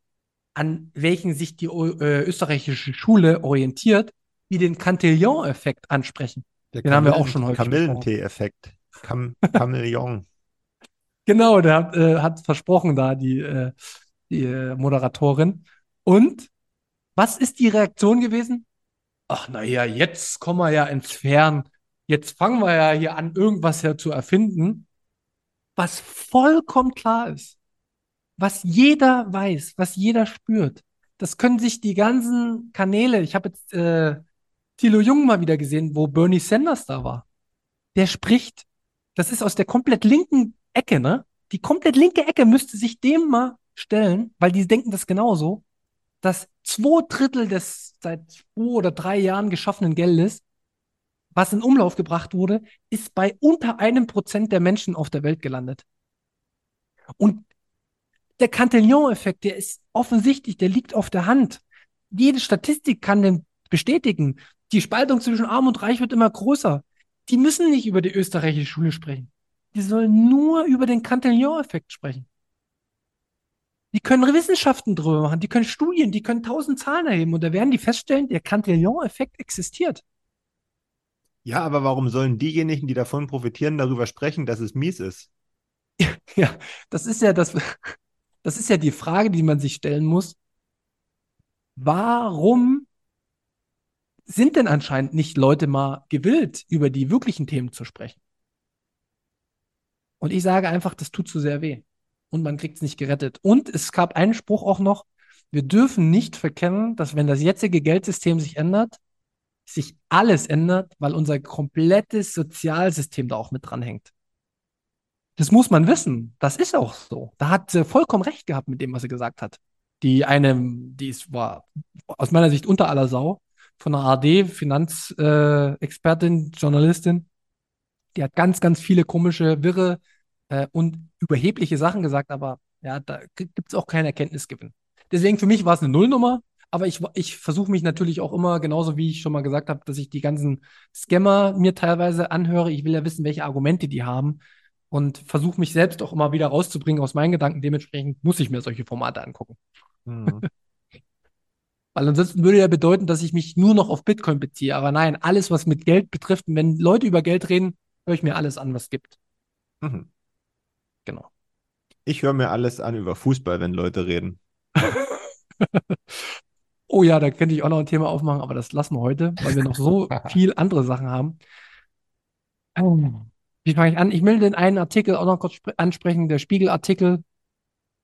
an welchen sich die äh, österreichische Schule orientiert, wie den Cantillon-Effekt ansprechen. Der Den haben wir auch schon häufig Kamillentee-Effekt. Kam Chameleon. Genau, der hat, äh, hat versprochen da, die, äh, die äh, Moderatorin. Und was ist die Reaktion gewesen? Ach, naja, jetzt kommen wir ja ins Fern. Jetzt fangen wir ja hier an, irgendwas her zu erfinden, was vollkommen klar ist was jeder weiß, was jeder spürt. Das können sich die ganzen Kanäle, ich habe jetzt äh, Thilo Jung mal wieder gesehen, wo Bernie Sanders da war. Der spricht, das ist aus der komplett linken Ecke, ne? Die komplett linke Ecke müsste sich dem mal stellen, weil die denken das genauso, dass zwei Drittel des seit zwei oder drei Jahren geschaffenen Geldes, was in Umlauf gebracht wurde, ist bei unter einem Prozent der Menschen auf der Welt gelandet. Und der Cantillon-Effekt, der ist offensichtlich, der liegt auf der Hand. Jede Statistik kann den bestätigen. Die Spaltung zwischen Arm und Reich wird immer größer. Die müssen nicht über die österreichische Schule sprechen. Die sollen nur über den Cantillon-Effekt sprechen. Die können Wissenschaften drüber machen, die können Studien, die können tausend Zahlen erheben und da werden die feststellen, der Cantillon-Effekt existiert. Ja, aber warum sollen diejenigen, die davon profitieren, darüber sprechen, dass es mies ist? Ja, das ist ja das, das ist ja die Frage, die man sich stellen muss. Warum sind denn anscheinend nicht Leute mal gewillt, über die wirklichen Themen zu sprechen? Und ich sage einfach, das tut zu sehr weh. Und man kriegt es nicht gerettet. Und es gab einen Spruch auch noch, wir dürfen nicht verkennen, dass wenn das jetzige Geldsystem sich ändert, sich alles ändert, weil unser komplettes Sozialsystem da auch mit dranhängt. Das muss man wissen. Das ist auch so. Da hat sie vollkommen recht gehabt mit dem, was sie gesagt hat. Die eine, die ist, war aus meiner Sicht unter aller Sau von der ARD, Finanzexpertin, äh, Journalistin. Die hat ganz, ganz viele komische, wirre äh, und überhebliche Sachen gesagt, aber ja, da gibt es auch keinen Erkenntnisgewinn. Deswegen für mich war es eine Nullnummer, aber ich, ich versuche mich natürlich auch immer, genauso wie ich schon mal gesagt habe, dass ich die ganzen Scammer mir teilweise anhöre. Ich will ja wissen, welche Argumente die haben und versuche mich selbst auch immer wieder rauszubringen aus meinen Gedanken. Dementsprechend muss ich mir solche Formate angucken. Mhm. Weil ansonsten würde ja bedeuten, dass ich mich nur noch auf Bitcoin beziehe. Aber nein, alles, was mit Geld betrifft, wenn Leute über Geld reden, höre ich mir alles an, was es gibt. Mhm. Genau. Ich höre mir alles an über Fußball, wenn Leute reden. oh ja, da könnte ich auch noch ein Thema aufmachen, aber das lassen wir heute, weil wir noch so viel andere Sachen haben. Oh. Wie fange ich an? Ich will den einen Artikel auch noch kurz ansprechen, der Spiegelartikel,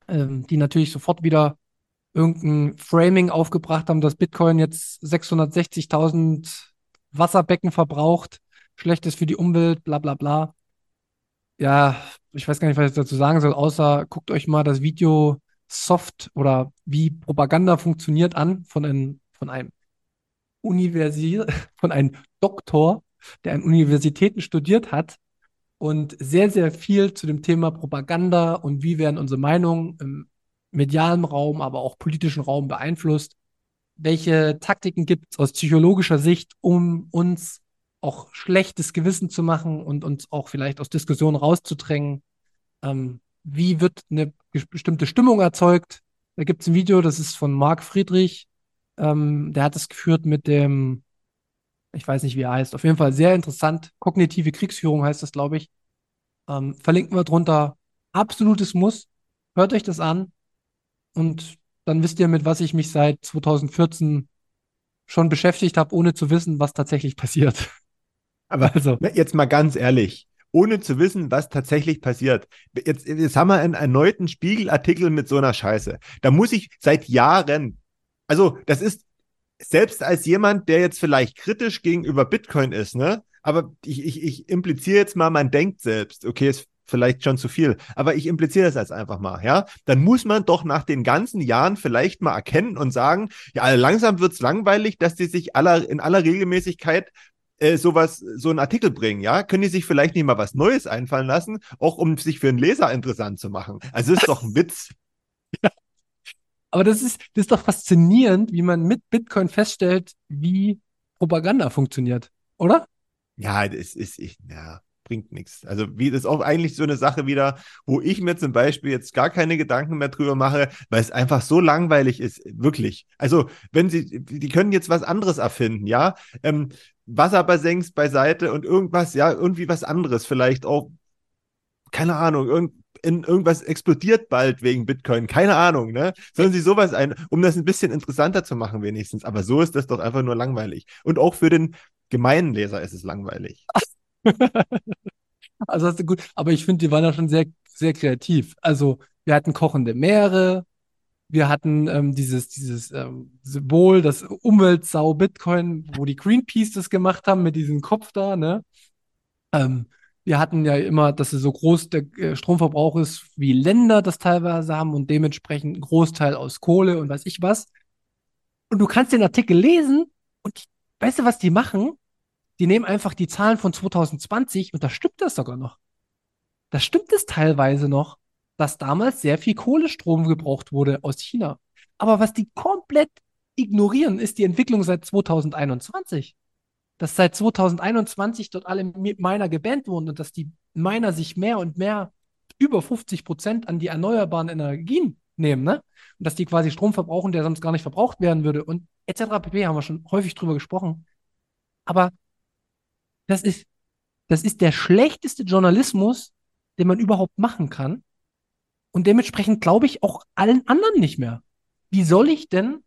ähm, die natürlich sofort wieder irgendein Framing aufgebracht haben, dass Bitcoin jetzt 660.000 Wasserbecken verbraucht, schlecht ist für die Umwelt, bla bla bla. Ja, ich weiß gar nicht, was ich dazu sagen soll, außer guckt euch mal das Video Soft oder wie Propaganda funktioniert an von einem, von einem Universi von einem Doktor, der an Universitäten studiert hat und sehr, sehr viel zu dem Thema Propaganda und wie werden unsere Meinungen im medialen Raum, aber auch politischen Raum beeinflusst. Welche Taktiken gibt es aus psychologischer Sicht, um uns auch schlechtes Gewissen zu machen und uns auch vielleicht aus Diskussionen rauszudrängen? Ähm, wie wird eine bestimmte Stimmung erzeugt? Da gibt es ein Video, das ist von Marc Friedrich, Ähm, der hat es geführt mit dem, ich weiß nicht, wie er heißt. Auf jeden Fall sehr interessant. Kognitive Kriegsführung heißt das, glaube ich. Ähm, verlinken wir drunter. Absolutes Muss. Hört euch das an. Und dann wisst ihr, mit was ich mich seit 2014 schon beschäftigt habe, ohne zu wissen, was tatsächlich passiert. Aber also. jetzt mal ganz ehrlich, ohne zu wissen, was tatsächlich passiert. Jetzt, jetzt haben wir einen erneuten Spiegelartikel mit so einer Scheiße. Da muss ich seit Jahren, also das ist selbst als jemand, der jetzt vielleicht kritisch gegenüber Bitcoin ist, ne? Aber ich, ich, ich impliziere jetzt mal, man denkt selbst, okay, ist vielleicht schon zu viel, aber ich impliziere das jetzt einfach mal, ja? Dann muss man doch nach den ganzen Jahren vielleicht mal erkennen und sagen, ja, langsam wird's langweilig, dass die sich aller, in aller Regelmäßigkeit äh, sowas, so einen Artikel bringen, ja? Können die sich vielleicht nicht mal was Neues einfallen lassen, auch um sich für einen Leser interessant zu machen? Also ist doch ein Witz. Ja. Aber das ist, das ist doch faszinierend, wie man mit Bitcoin feststellt, wie Propaganda funktioniert, oder? Ja, das ist, ich, ja, bringt nichts. Also, wie, das ist auch eigentlich so eine Sache wieder, wo ich mir zum Beispiel jetzt gar keine Gedanken mehr drüber mache, weil es einfach so langweilig ist, wirklich. Also, wenn sie, die können jetzt was anderes erfinden, ja, ähm, Wasserbassinks beiseite und irgendwas, ja, irgendwie was anderes, vielleicht auch, keine Ahnung, irgend, in irgendwas explodiert bald wegen Bitcoin, keine Ahnung, ne? Sollen sie sowas ein, um das ein bisschen interessanter zu machen, wenigstens. Aber so ist das doch einfach nur langweilig. Und auch für den gemeinen Leser ist es langweilig. also hast du gut, aber ich finde, die waren ja schon sehr, sehr kreativ. Also wir hatten kochende Meere, wir hatten ähm, dieses, dieses ähm, Symbol, das Umweltsau Bitcoin, wo die Greenpeace das gemacht haben mit diesem Kopf da, ne? Ähm, wir hatten ja immer, dass es so groß der äh, Stromverbrauch ist, wie Länder das teilweise haben und dementsprechend ein Großteil aus Kohle und weiß ich was. Und du kannst den Artikel lesen und weißt du, was die machen? Die nehmen einfach die Zahlen von 2020 und da stimmt das sogar noch. Da stimmt es teilweise noch, dass damals sehr viel Kohlestrom gebraucht wurde aus China. Aber was die komplett ignorieren, ist die Entwicklung seit 2021. Dass seit 2021 dort alle Miner gebannt wurden und dass die Miner sich mehr und mehr über 50 Prozent an die erneuerbaren Energien nehmen, ne? Und dass die quasi Strom verbrauchen, der sonst gar nicht verbraucht werden würde und etc. pp. haben wir schon häufig drüber gesprochen. Aber das ist, das ist der schlechteste Journalismus, den man überhaupt machen kann. Und dementsprechend glaube ich auch allen anderen nicht mehr. Wie soll ich denn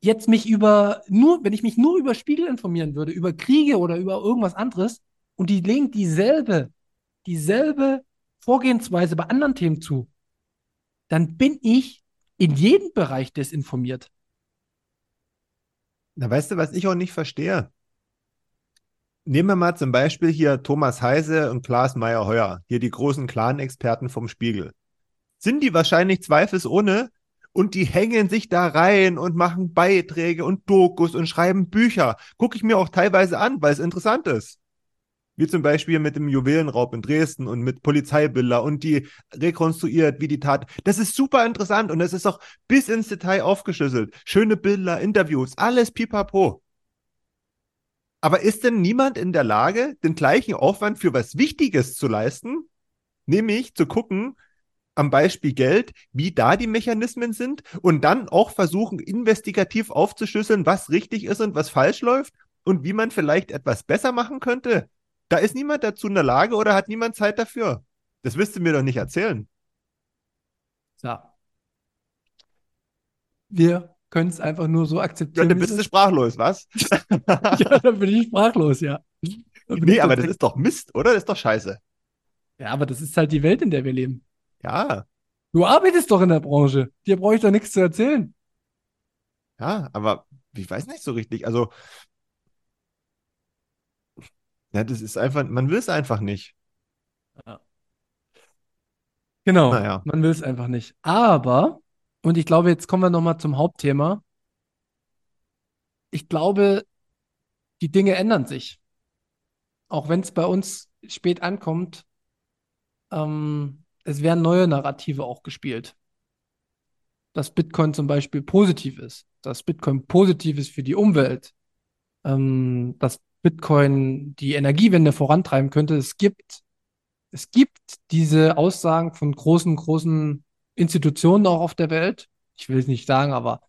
jetzt mich über nur, wenn ich mich nur über Spiegel informieren würde, über Kriege oder über irgendwas anderes und die legen dieselbe, dieselbe Vorgehensweise bei anderen Themen zu, dann bin ich in jedem Bereich desinformiert. Na, weißt du, was ich auch nicht verstehe? Nehmen wir mal zum Beispiel hier Thomas Heise und Klaas Meyer-Heuer, hier die großen Clan-Experten vom Spiegel. Sind die wahrscheinlich zweifelsohne und die hängen sich da rein und machen Beiträge und Dokus und schreiben Bücher. Gucke ich mir auch teilweise an, weil es interessant ist. Wie zum Beispiel mit dem Juwelenraub in Dresden und mit Polizeibilder und die rekonstruiert, wie die Tat. Das ist super interessant und das ist auch bis ins Detail aufgeschlüsselt. Schöne Bilder, Interviews, alles pipapo. Aber ist denn niemand in der Lage, den gleichen Aufwand für was Wichtiges zu leisten? Nämlich zu gucken, am Beispiel Geld, wie da die Mechanismen sind und dann auch versuchen, investigativ aufzuschlüsseln, was richtig ist und was falsch läuft und wie man vielleicht etwas besser machen könnte. Da ist niemand dazu in der Lage oder hat niemand Zeit dafür. Das wirst du mir doch nicht erzählen. Ja. Wir können es einfach nur so akzeptieren. Ja, dann bist du sprachlos, was? ja, dann bin ich sprachlos, ja. Nee, aber das ist doch Mist, oder? Das ist doch scheiße. Ja, aber das ist halt die Welt, in der wir leben. Ja. Du arbeitest doch in der Branche. Dir brauche ich doch nichts zu erzählen. Ja, aber ich weiß nicht so richtig. Also, ja, das ist einfach, man will es einfach nicht. Ja. Genau, Naja. man will es einfach nicht. Aber, und ich glaube, jetzt kommen wir nochmal zum Hauptthema. Ich glaube, die Dinge ändern sich. Auch wenn es bei uns spät ankommt, ähm, es werden neue Narrative auch gespielt. Dass Bitcoin zum Beispiel positiv ist, dass Bitcoin positiv ist für die Umwelt, ähm, dass Bitcoin die Energiewende vorantreiben könnte. Es gibt, es gibt diese Aussagen von großen, großen Institutionen auch auf der Welt. Ich will es nicht sagen, aber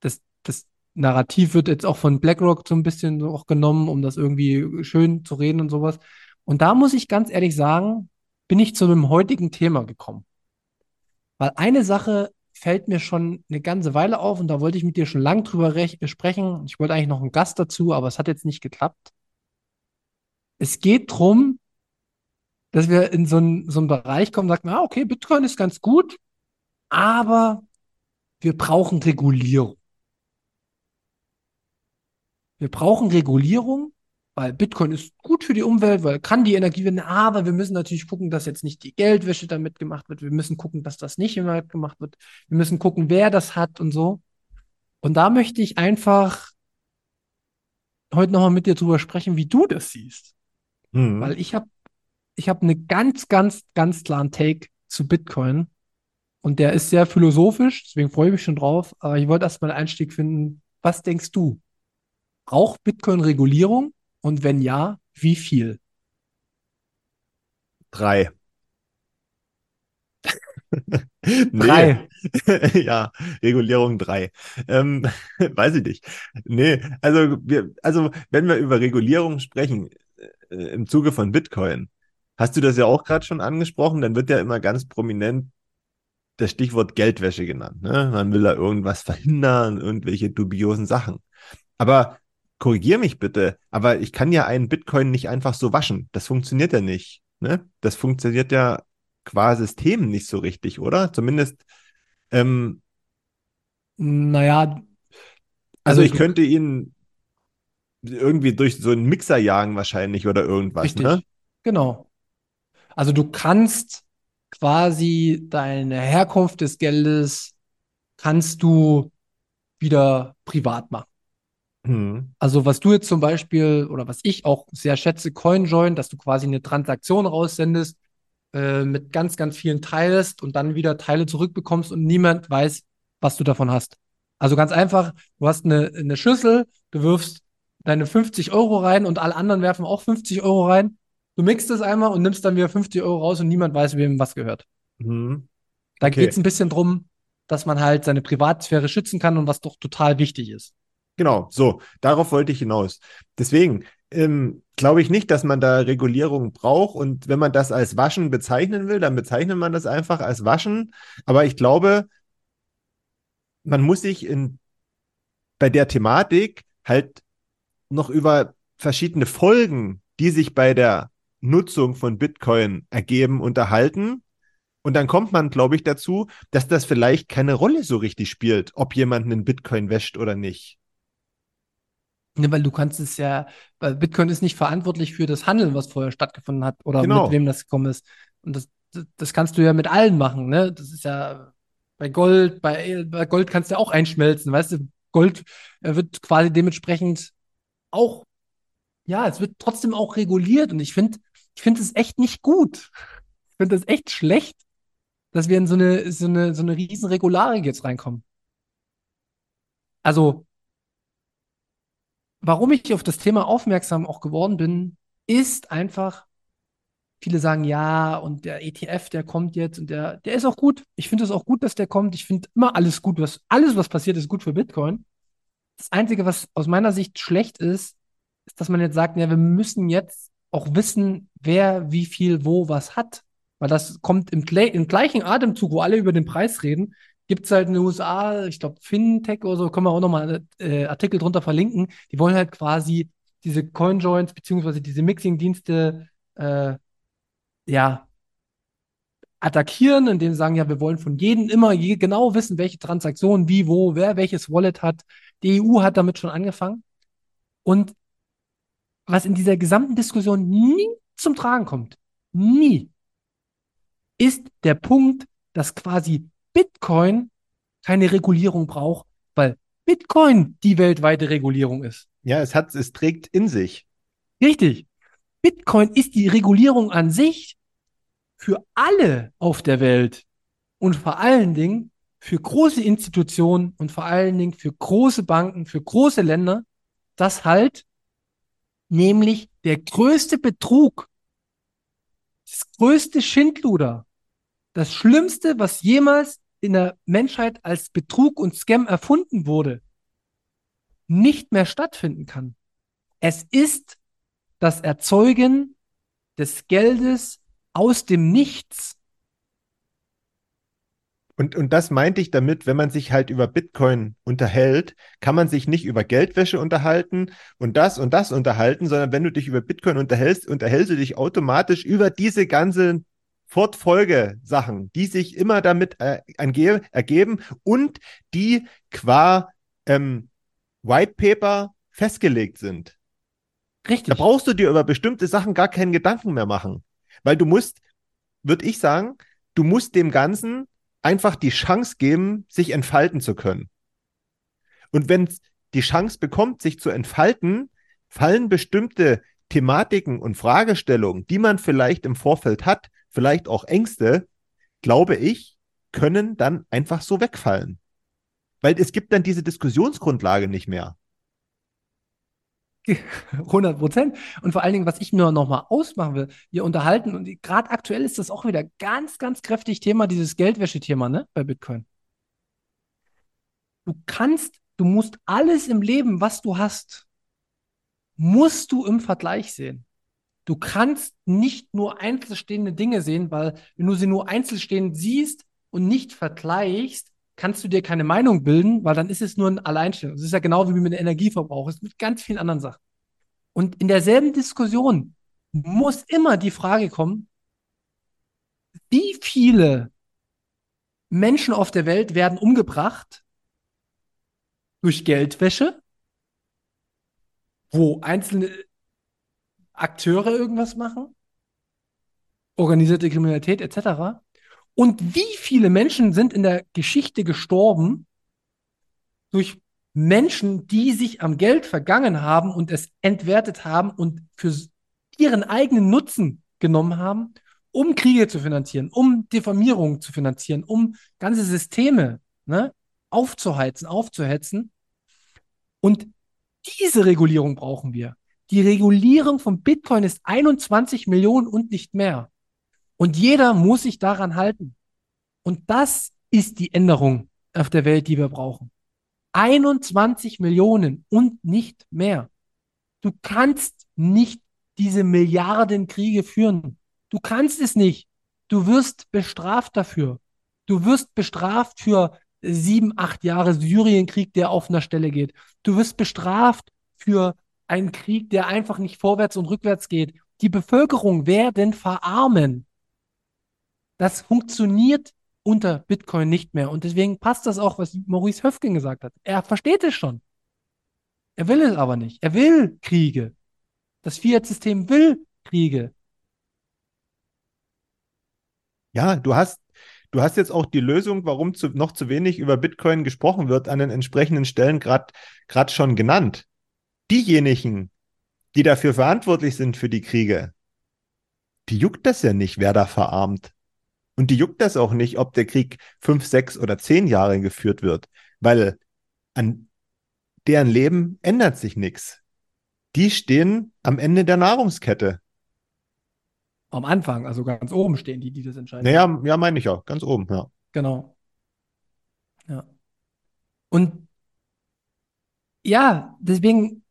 das, das Narrativ wird jetzt auch von BlackRock so ein bisschen auch genommen, um das irgendwie schön zu reden und sowas. Und da muss ich ganz ehrlich sagen, bin ich zu einem heutigen Thema gekommen. Weil eine Sache fällt mir schon eine ganze Weile auf und da wollte ich mit dir schon lang drüber sprechen. Ich wollte eigentlich noch einen Gast dazu, aber es hat jetzt nicht geklappt. Es geht darum, dass wir in so einen, so einen Bereich kommen, sagt man, ah, okay, Bitcoin ist ganz gut, aber wir brauchen Regulierung. Wir brauchen Regulierung, weil Bitcoin ist gut für die Umwelt, weil kann die Energie werden, aber wir müssen natürlich gucken, dass jetzt nicht die Geldwäsche damit gemacht wird. Wir müssen gucken, dass das nicht immer gemacht wird. Wir müssen gucken, wer das hat und so. Und da möchte ich einfach heute nochmal mit dir drüber sprechen, wie du das siehst. Mhm. Weil ich habe ich hab eine ganz, ganz, ganz klaren Take zu Bitcoin. Und der ist sehr philosophisch, deswegen freue ich mich schon drauf. Aber ich wollte erstmal einen Einstieg finden. Was denkst du? Braucht Bitcoin Regulierung? Und wenn ja, wie viel? Drei. drei. ja, Regulierung drei. Ähm, weiß ich nicht. Nee, also wir, also wenn wir über Regulierung sprechen, äh, im Zuge von Bitcoin, hast du das ja auch gerade schon angesprochen, dann wird ja immer ganz prominent das Stichwort Geldwäsche genannt. Ne? Man will da irgendwas verhindern, irgendwelche dubiosen Sachen. Aber korrigier mich bitte, aber ich kann ja einen Bitcoin nicht einfach so waschen. Das funktioniert ja nicht. Ne? Das funktioniert ja qua System nicht so richtig, oder? Zumindest. Ähm, naja. Also, also ich könnte ihn irgendwie durch so einen Mixer jagen wahrscheinlich oder irgendwas, richtig. ne? Genau. Also du kannst quasi deine Herkunft des Geldes kannst du wieder privat machen. Mhm. Also was du jetzt zum Beispiel oder was ich auch sehr schätze, CoinJoin, dass du quasi eine Transaktion raussendest, äh, mit ganz, ganz vielen teilst und dann wieder Teile zurückbekommst und niemand weiß, was du davon hast. Also ganz einfach, du hast eine, eine Schüssel, du wirfst deine 50 Euro rein und alle anderen werfen auch 50 Euro rein. Du mixt es einmal und nimmst dann wieder 50 Euro raus und niemand weiß, wem was gehört. Mhm. Da okay. geht es ein bisschen drum, dass man halt seine Privatsphäre schützen kann und was doch total wichtig ist. Genau, so, darauf wollte ich hinaus. Deswegen ähm, glaube ich nicht, dass man da Regulierung braucht. Und wenn man das als Waschen bezeichnen will, dann bezeichnet man das einfach als Waschen. Aber ich glaube, man muss sich in, bei der Thematik halt noch über verschiedene Folgen, die sich bei der Nutzung von Bitcoin ergeben, unterhalten. Und dann kommt man, glaube ich, dazu, dass das vielleicht keine Rolle so richtig spielt, ob jemand einen Bitcoin wäscht oder nicht. Ne, weil du kannst es ja, weil Bitcoin ist nicht verantwortlich für das Handeln, was vorher stattgefunden hat oder genau. mit wem das gekommen ist. Und das, das kannst du ja mit allen machen, ne? Das ist ja bei Gold, bei, bei Gold kannst du ja auch einschmelzen, weißt du? Gold äh, wird quasi dementsprechend auch, ja, es wird trotzdem auch reguliert und ich finde, ich finde es echt nicht gut. Ich finde es echt schlecht, dass wir in so eine, so eine, so eine riesen Regularik jetzt reinkommen. Also, warum ich auf das Thema aufmerksam auch geworden bin, ist einfach, viele sagen ja, und der ETF, der kommt jetzt und der, der ist auch gut. Ich finde es auch gut, dass der kommt. Ich finde immer alles gut. Was, alles, was passiert, ist gut für Bitcoin. Das Einzige, was aus meiner Sicht schlecht ist, ist, dass man jetzt sagt, ja, wir müssen jetzt auch wissen, wer wie viel wo was hat. Weil das kommt im, im gleichen Atemzug, wo alle über den Preis reden, gibt es halt in den USA, ich glaube, FinTech oder so, können wir auch nochmal äh, Artikel drunter verlinken. Die wollen halt quasi diese Coinjoins beziehungsweise diese Mixing-Dienste äh, ja attackieren, indem sie sagen, ja, wir wollen von jedem immer je genau wissen, welche Transaktion, wie, wo, wer welches Wallet hat. Die EU hat damit schon angefangen. Und was in dieser gesamten Diskussion nie zum Tragen kommt, nie, ist der Punkt, dass quasi Bitcoin keine Regulierung braucht, weil Bitcoin die weltweite Regulierung ist. Ja, es hat, es trägt in sich. Richtig. Bitcoin ist die Regulierung an sich für alle auf der Welt und vor allen Dingen für große Institutionen und vor allen Dingen für große Banken, für große Länder, das halt nämlich der größte Betrug, das größte Schindluder, das Schlimmste, was jemals in der Menschheit als Betrug und Scam erfunden wurde, nicht mehr stattfinden kann. Es ist das Erzeugen des Geldes aus dem Nichts. Und, und das meinte ich damit, wenn man sich halt über Bitcoin unterhält, kann man sich nicht über Geldwäsche unterhalten und das und das unterhalten, sondern wenn du dich über Bitcoin unterhältst, unterhältst du dich automatisch über diese ganzen Fortfolgesachen, die sich immer damit äh, ergeben und die qua ähm, White Paper festgelegt sind. Richtig. Da brauchst du dir über bestimmte Sachen gar keinen Gedanken mehr machen. Weil du musst, würde ich sagen, du musst dem Ganzen einfach die Chance geben, sich entfalten zu können. Und wenn es die Chance bekommt, sich zu entfalten, fallen bestimmte Thematiken und Fragestellungen, die man vielleicht im Vorfeld hat, vielleicht auch Ängste, glaube ich, können dann einfach so wegfallen. Weil es gibt dann diese Diskussionsgrundlage nicht mehr. 100 Prozent. Und vor allen Dingen, was ich nur noch mal ausmachen will, wir unterhalten, und gerade aktuell ist das auch wieder ganz, ganz kräftig Thema, dieses Geldwäsche-Thema, ne, bei Bitcoin. Du kannst, du musst alles im Leben, was du hast, musst du im Vergleich sehen. Du kannst nicht nur einzelstehende Dinge sehen, weil wenn du sie nur einzelstehend siehst und nicht vergleichst, kannst du dir keine Meinung bilden, weil dann ist es nur ein Alleinstellung. Das ist ja genau wie mit dem Energieverbrauch, ist mit ganz vielen anderen Sachen. Und in derselben Diskussion muss immer die Frage kommen, wie viele Menschen auf der Welt werden umgebracht durch Geldwäsche, wo einzelne Akteure irgendwas machen, organisierte Kriminalität etc. Und wie viele Menschen sind in der Geschichte gestorben durch Menschen, die sich am Geld vergangen haben und es entwertet haben und für ihren eigenen Nutzen genommen haben, um Kriege zu finanzieren, um Diffamierung zu finanzieren, um ganze Systeme ne, aufzuheizen, aufzuhetzen. Und diese Regulierung brauchen wir. Die Regulierung von Bitcoin ist 21 Millionen und nicht mehr. Und jeder muss sich daran halten. Und das ist die Änderung auf der Welt, die wir brauchen. 21 Millionen und nicht mehr. Du kannst nicht diese Milliardenkriege führen. Du kannst es nicht. Du wirst bestraft dafür. Du wirst bestraft für sieben, acht Jahre Syrienkrieg, der auf einer Stelle geht. Du wirst bestraft für einen Krieg, der einfach nicht vorwärts und rückwärts geht. Die Bevölkerung werden verarmen. Das funktioniert unter Bitcoin nicht mehr. Und deswegen passt das auch, was Maurice Höfgen gesagt hat. Er versteht es schon. Er will es aber nicht. Er will Kriege. Das Fiat-System will Kriege. Ja, du hast, du hast jetzt auch die Lösung, warum zu, noch zu wenig über Bitcoin gesprochen wird, an den entsprechenden Stellen gerade schon genannt. Diejenigen, die dafür verantwortlich sind für die Kriege, die juckt das ja nicht, wer da verarmt. Und die juckt das auch nicht, ob der Krieg fünf, sechs oder zehn Jahre geführt wird, weil an deren Leben ändert sich nichts. Die stehen am Ende der Nahrungskette. Am Anfang, also ganz oben stehen die, die das entscheiden. Naja, ja, meine ich auch, ganz oben, ja. Genau. Ja. Und ja, deswegen,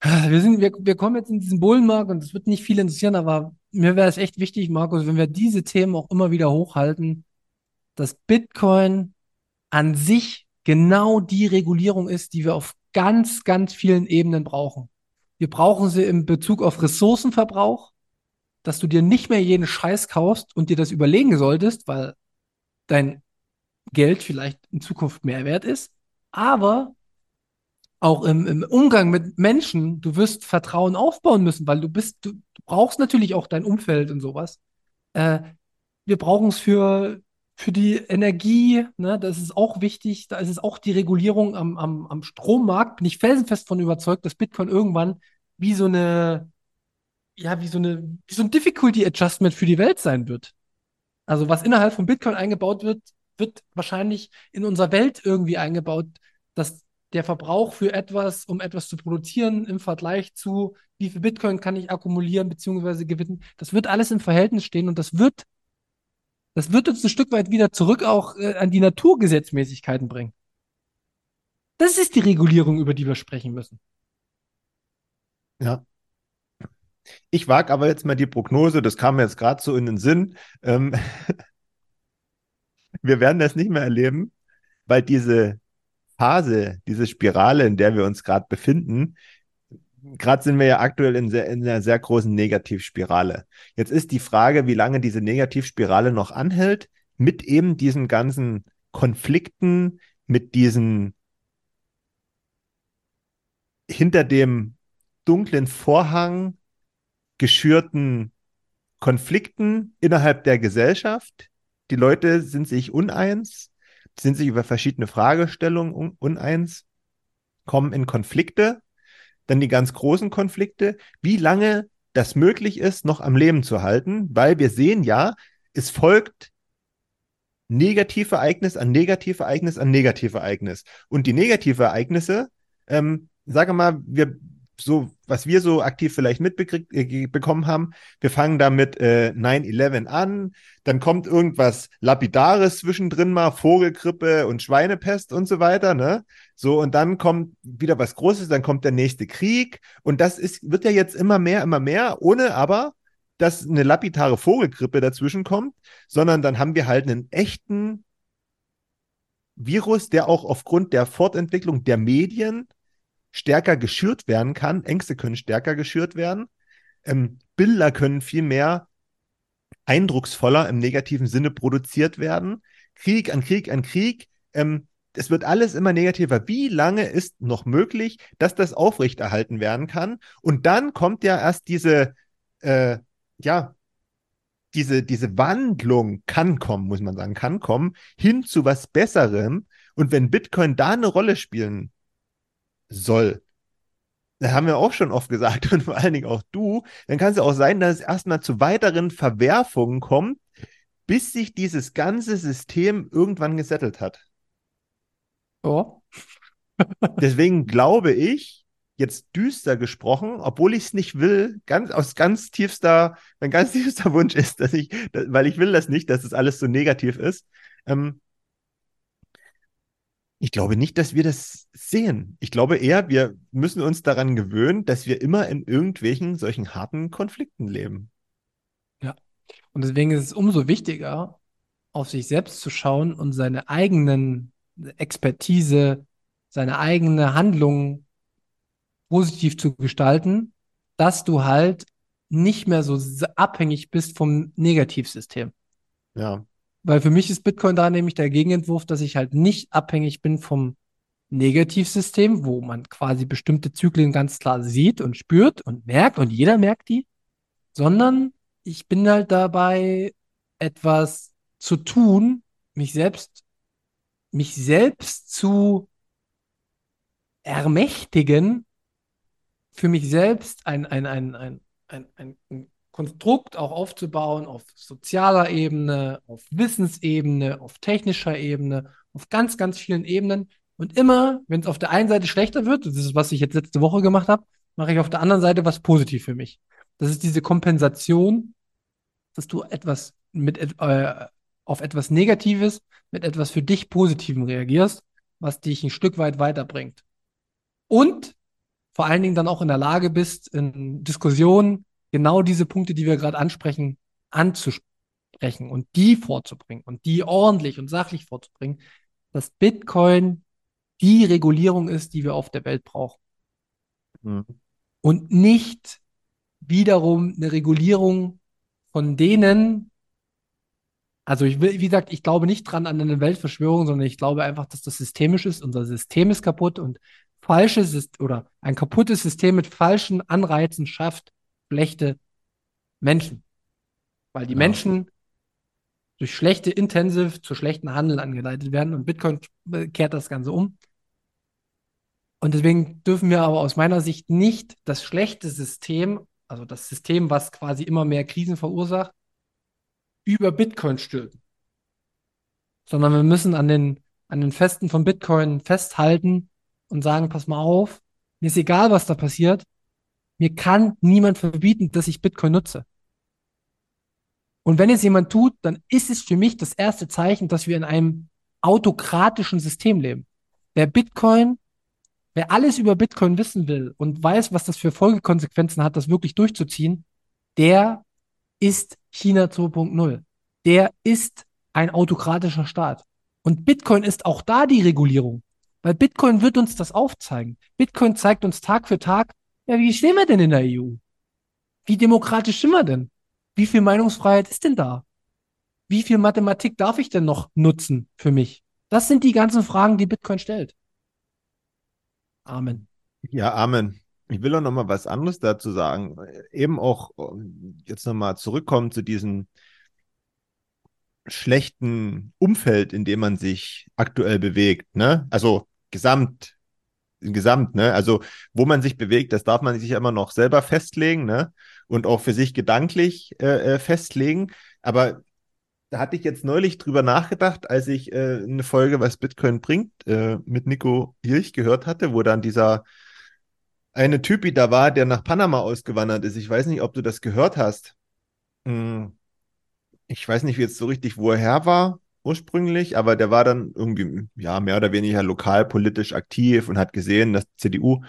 wir sind, wir, wir kommen jetzt in diesen Bullenmarkt und es wird nicht viel interessieren, aber mir wäre es echt wichtig, Markus, wenn wir diese Themen auch immer wieder hochhalten, dass Bitcoin an sich genau die Regulierung ist, die wir auf ganz, ganz vielen Ebenen brauchen. Wir brauchen sie im Bezug auf Ressourcenverbrauch, dass du dir nicht mehr jeden Scheiß kaufst und dir das überlegen solltest, weil dein Geld vielleicht in Zukunft mehr wert ist. Aber auch im, im Umgang mit Menschen, du wirst Vertrauen aufbauen müssen, weil du bist, du, du brauchst natürlich auch dein Umfeld und sowas. Äh, wir brauchen es für, für die Energie, ne, das ist auch wichtig, da ist es auch die Regulierung am, am, am Strommarkt, bin ich felsenfest von überzeugt, dass Bitcoin irgendwann wie so eine, ja, wie so eine, wie so ein Difficulty Adjustment für die Welt sein wird. Also was innerhalb von Bitcoin eingebaut wird, wird wahrscheinlich in unserer Welt irgendwie eingebaut, dass der Verbrauch für etwas, um etwas zu produzieren, im Vergleich zu, wie viel Bitcoin kann ich akkumulieren bzw. gewinnen, das wird alles im Verhältnis stehen und das wird, das wird uns ein Stück weit wieder zurück auch äh, an die Naturgesetzmäßigkeiten bringen. Das ist die Regulierung, über die wir sprechen müssen. Ja. Ich wage aber jetzt mal die Prognose, das kam mir jetzt gerade so in den Sinn. Ähm, wir werden das nicht mehr erleben, weil diese Phase, diese Spirale, in der wir uns gerade befinden, gerade sind wir ja aktuell in, sehr, in einer sehr großen Negativspirale. Jetzt ist die Frage, wie lange diese Negativspirale noch anhält, mit eben diesen ganzen Konflikten, mit diesen hinter dem dunklen Vorhang geschürten Konflikten innerhalb der Gesellschaft. Die Leute sind sich uneins, sind sich über verschiedene Fragestellungen uneins, kommen in Konflikte, dann die ganz großen Konflikte, wie lange das möglich ist, noch am Leben zu halten, weil wir sehen ja, es folgt Negativereignis an Negativereignis an Negativereignis. Und die Negativereignisse, ähm, sage mal, wir so, was wir so aktiv vielleicht mitbekommen äh, haben, wir fangen da mit äh, 9-11 an, dann kommt irgendwas Lapidares zwischendrin mal, Vogelgrippe und Schweinepest und so weiter, ne? So, und dann kommt wieder was Großes, dann kommt der nächste Krieg. Und das ist, wird ja jetzt immer mehr, immer mehr, ohne aber, dass eine lapidare Vogelgrippe dazwischen kommt, sondern dann haben wir halt einen echten Virus, der auch aufgrund der Fortentwicklung der Medien stärker geschürt werden kann. Ängste können stärker geschürt werden. Ähm, Bilder können viel mehr eindrucksvoller im negativen Sinne produziert werden. Krieg an Krieg an Krieg. Ähm, es wird alles immer negativer. Wie lange ist noch möglich, dass das aufrechterhalten werden kann? Und dann kommt ja erst diese, äh, ja, diese, diese Wandlung kann kommen, muss man sagen, kann kommen, hin zu was Besserem. Und wenn Bitcoin da eine Rolle spielen soll, das haben wir auch schon oft gesagt und vor allen Dingen auch du, dann kann es ja auch sein, dass es erstmal zu weiteren Verwerfungen kommt, bis sich dieses ganze System irgendwann gesettelt hat. Oh. Deswegen glaube ich, jetzt düster gesprochen, obwohl ich es nicht will, ganz aus ganz tiefster, mein ganz tiefster Wunsch ist, dass ich, weil ich will das nicht, dass es das alles so negativ ist. Ähm, ich glaube nicht, dass wir das sehen. Ich glaube eher, wir müssen uns daran gewöhnen, dass wir immer in irgendwelchen solchen harten Konflikten leben. Ja. Und deswegen ist es umso wichtiger, auf sich selbst zu schauen und seine eigenen Expertise, seine eigene Handlung positiv zu gestalten, dass du halt nicht mehr so abhängig bist vom Negativsystem. Ja. Weil für mich ist Bitcoin da nämlich der Gegenentwurf, dass ich halt nicht abhängig bin vom Negativsystem, wo man quasi bestimmte Zyklen ganz klar sieht und spürt und merkt und jeder merkt die, sondern ich bin halt dabei, etwas zu tun, mich selbst, mich selbst zu ermächtigen, für mich selbst ein, ein, ein, ein, ein, ein Konstrukt auch aufzubauen auf sozialer Ebene, auf Wissensebene, auf technischer Ebene, auf ganz, ganz vielen Ebenen. Und immer, wenn es auf der einen Seite schlechter wird, das ist, was ich jetzt letzte Woche gemacht habe, mache ich auf der anderen Seite was positiv für mich. Das ist diese Kompensation, dass du etwas mit äh, auf etwas Negatives mit etwas für dich Positivem reagierst, was dich ein Stück weit weiterbringt. Und vor allen Dingen dann auch in der Lage bist, in Diskussionen genau diese Punkte, die wir gerade ansprechen, anzusprechen und die vorzubringen und die ordentlich und sachlich vorzubringen, dass Bitcoin die Regulierung ist, die wir auf der Welt brauchen. Mhm. Und nicht wiederum eine Regulierung von denen, also ich will, wie gesagt, ich glaube nicht dran an eine Weltverschwörung, sondern ich glaube einfach, dass das systemisch ist. Unser System ist kaputt und falsches oder ein kaputtes System mit falschen Anreizen schafft schlechte Menschen. Weil die ja. Menschen durch schlechte Intensive zu schlechten Handel angeleitet werden und Bitcoin kehrt das Ganze um. Und deswegen dürfen wir aber aus meiner Sicht nicht das schlechte System, also das System, was quasi immer mehr Krisen verursacht, über Bitcoin stülpen. Sondern wir müssen an den, an den Festen von Bitcoin festhalten und sagen, pass mal auf, mir ist egal, was da passiert, mir kann niemand verbieten, dass ich Bitcoin nutze. Und wenn es jemand tut, dann ist es für mich das erste Zeichen, dass wir in einem autokratischen System leben. Wer Bitcoin Wer alles über Bitcoin wissen will und weiß, was das für Folgekonsequenzen hat, das wirklich durchzuziehen, der ist China 2.0. Der ist ein autokratischer Staat. Und Bitcoin ist auch da die Regulierung. Weil Bitcoin wird uns das aufzeigen. Bitcoin zeigt uns Tag für Tag, ja, wie stehen wir denn in der EU? Wie demokratisch sind wir denn? Wie viel Meinungsfreiheit ist denn da? Wie viel Mathematik darf ich denn noch nutzen für mich? Das sind die ganzen Fragen, die Bitcoin stellt. Amen. Ja, Amen. Ich will auch noch mal was anderes dazu sagen. Eben auch jetzt noch mal zurückkommen zu diesem schlechten Umfeld, in dem man sich aktuell bewegt. Ne? Also gesamt, gesamt, ne? Also wo man sich bewegt, das darf man sich immer noch selber festlegen, ne? Und auch für sich gedanklich äh, äh festlegen. Aber da hatte ich jetzt neulich drüber nachgedacht, als ich äh, eine Folge, was Bitcoin bringt, äh, mit Nico Hirsch gehört hatte, wo dann dieser eine Typi da war, der nach Panama ausgewandert ist. Ich weiß nicht, ob du das gehört hast. Hm. Ich weiß nicht jetzt so richtig, wo er her war ursprünglich, aber der war dann irgendwie, ja, mehr oder weniger lokalpolitisch aktiv und hat gesehen, dass CDU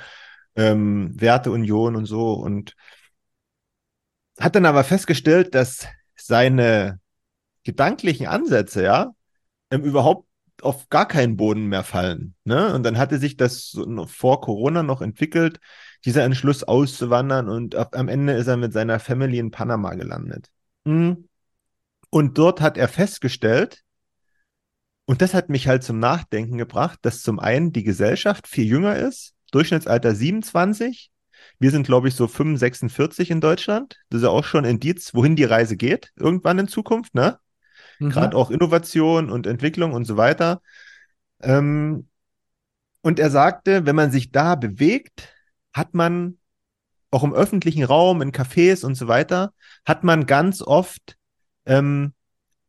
ähm, Werteunion und so und hat dann aber festgestellt, dass seine gedanklichen Ansätze, ja, ähm, überhaupt auf gar keinen Boden mehr fallen. Ne? Und dann hatte sich das so vor Corona noch entwickelt, dieser Entschluss auszuwandern und auf, am Ende ist er mit seiner Family in Panama gelandet. Mhm. Und dort hat er festgestellt, und das hat mich halt zum Nachdenken gebracht, dass zum einen die Gesellschaft viel jünger ist, Durchschnittsalter 27. Wir sind, glaube ich, so 45, 46 in Deutschland. Das ist ja auch schon ein Indiz, wohin die Reise geht, irgendwann in Zukunft, ne? Mhm. Gerade auch Innovation und Entwicklung und so weiter. Ähm, und er sagte, wenn man sich da bewegt, hat man auch im öffentlichen Raum, in Cafés und so weiter, hat man ganz oft ähm,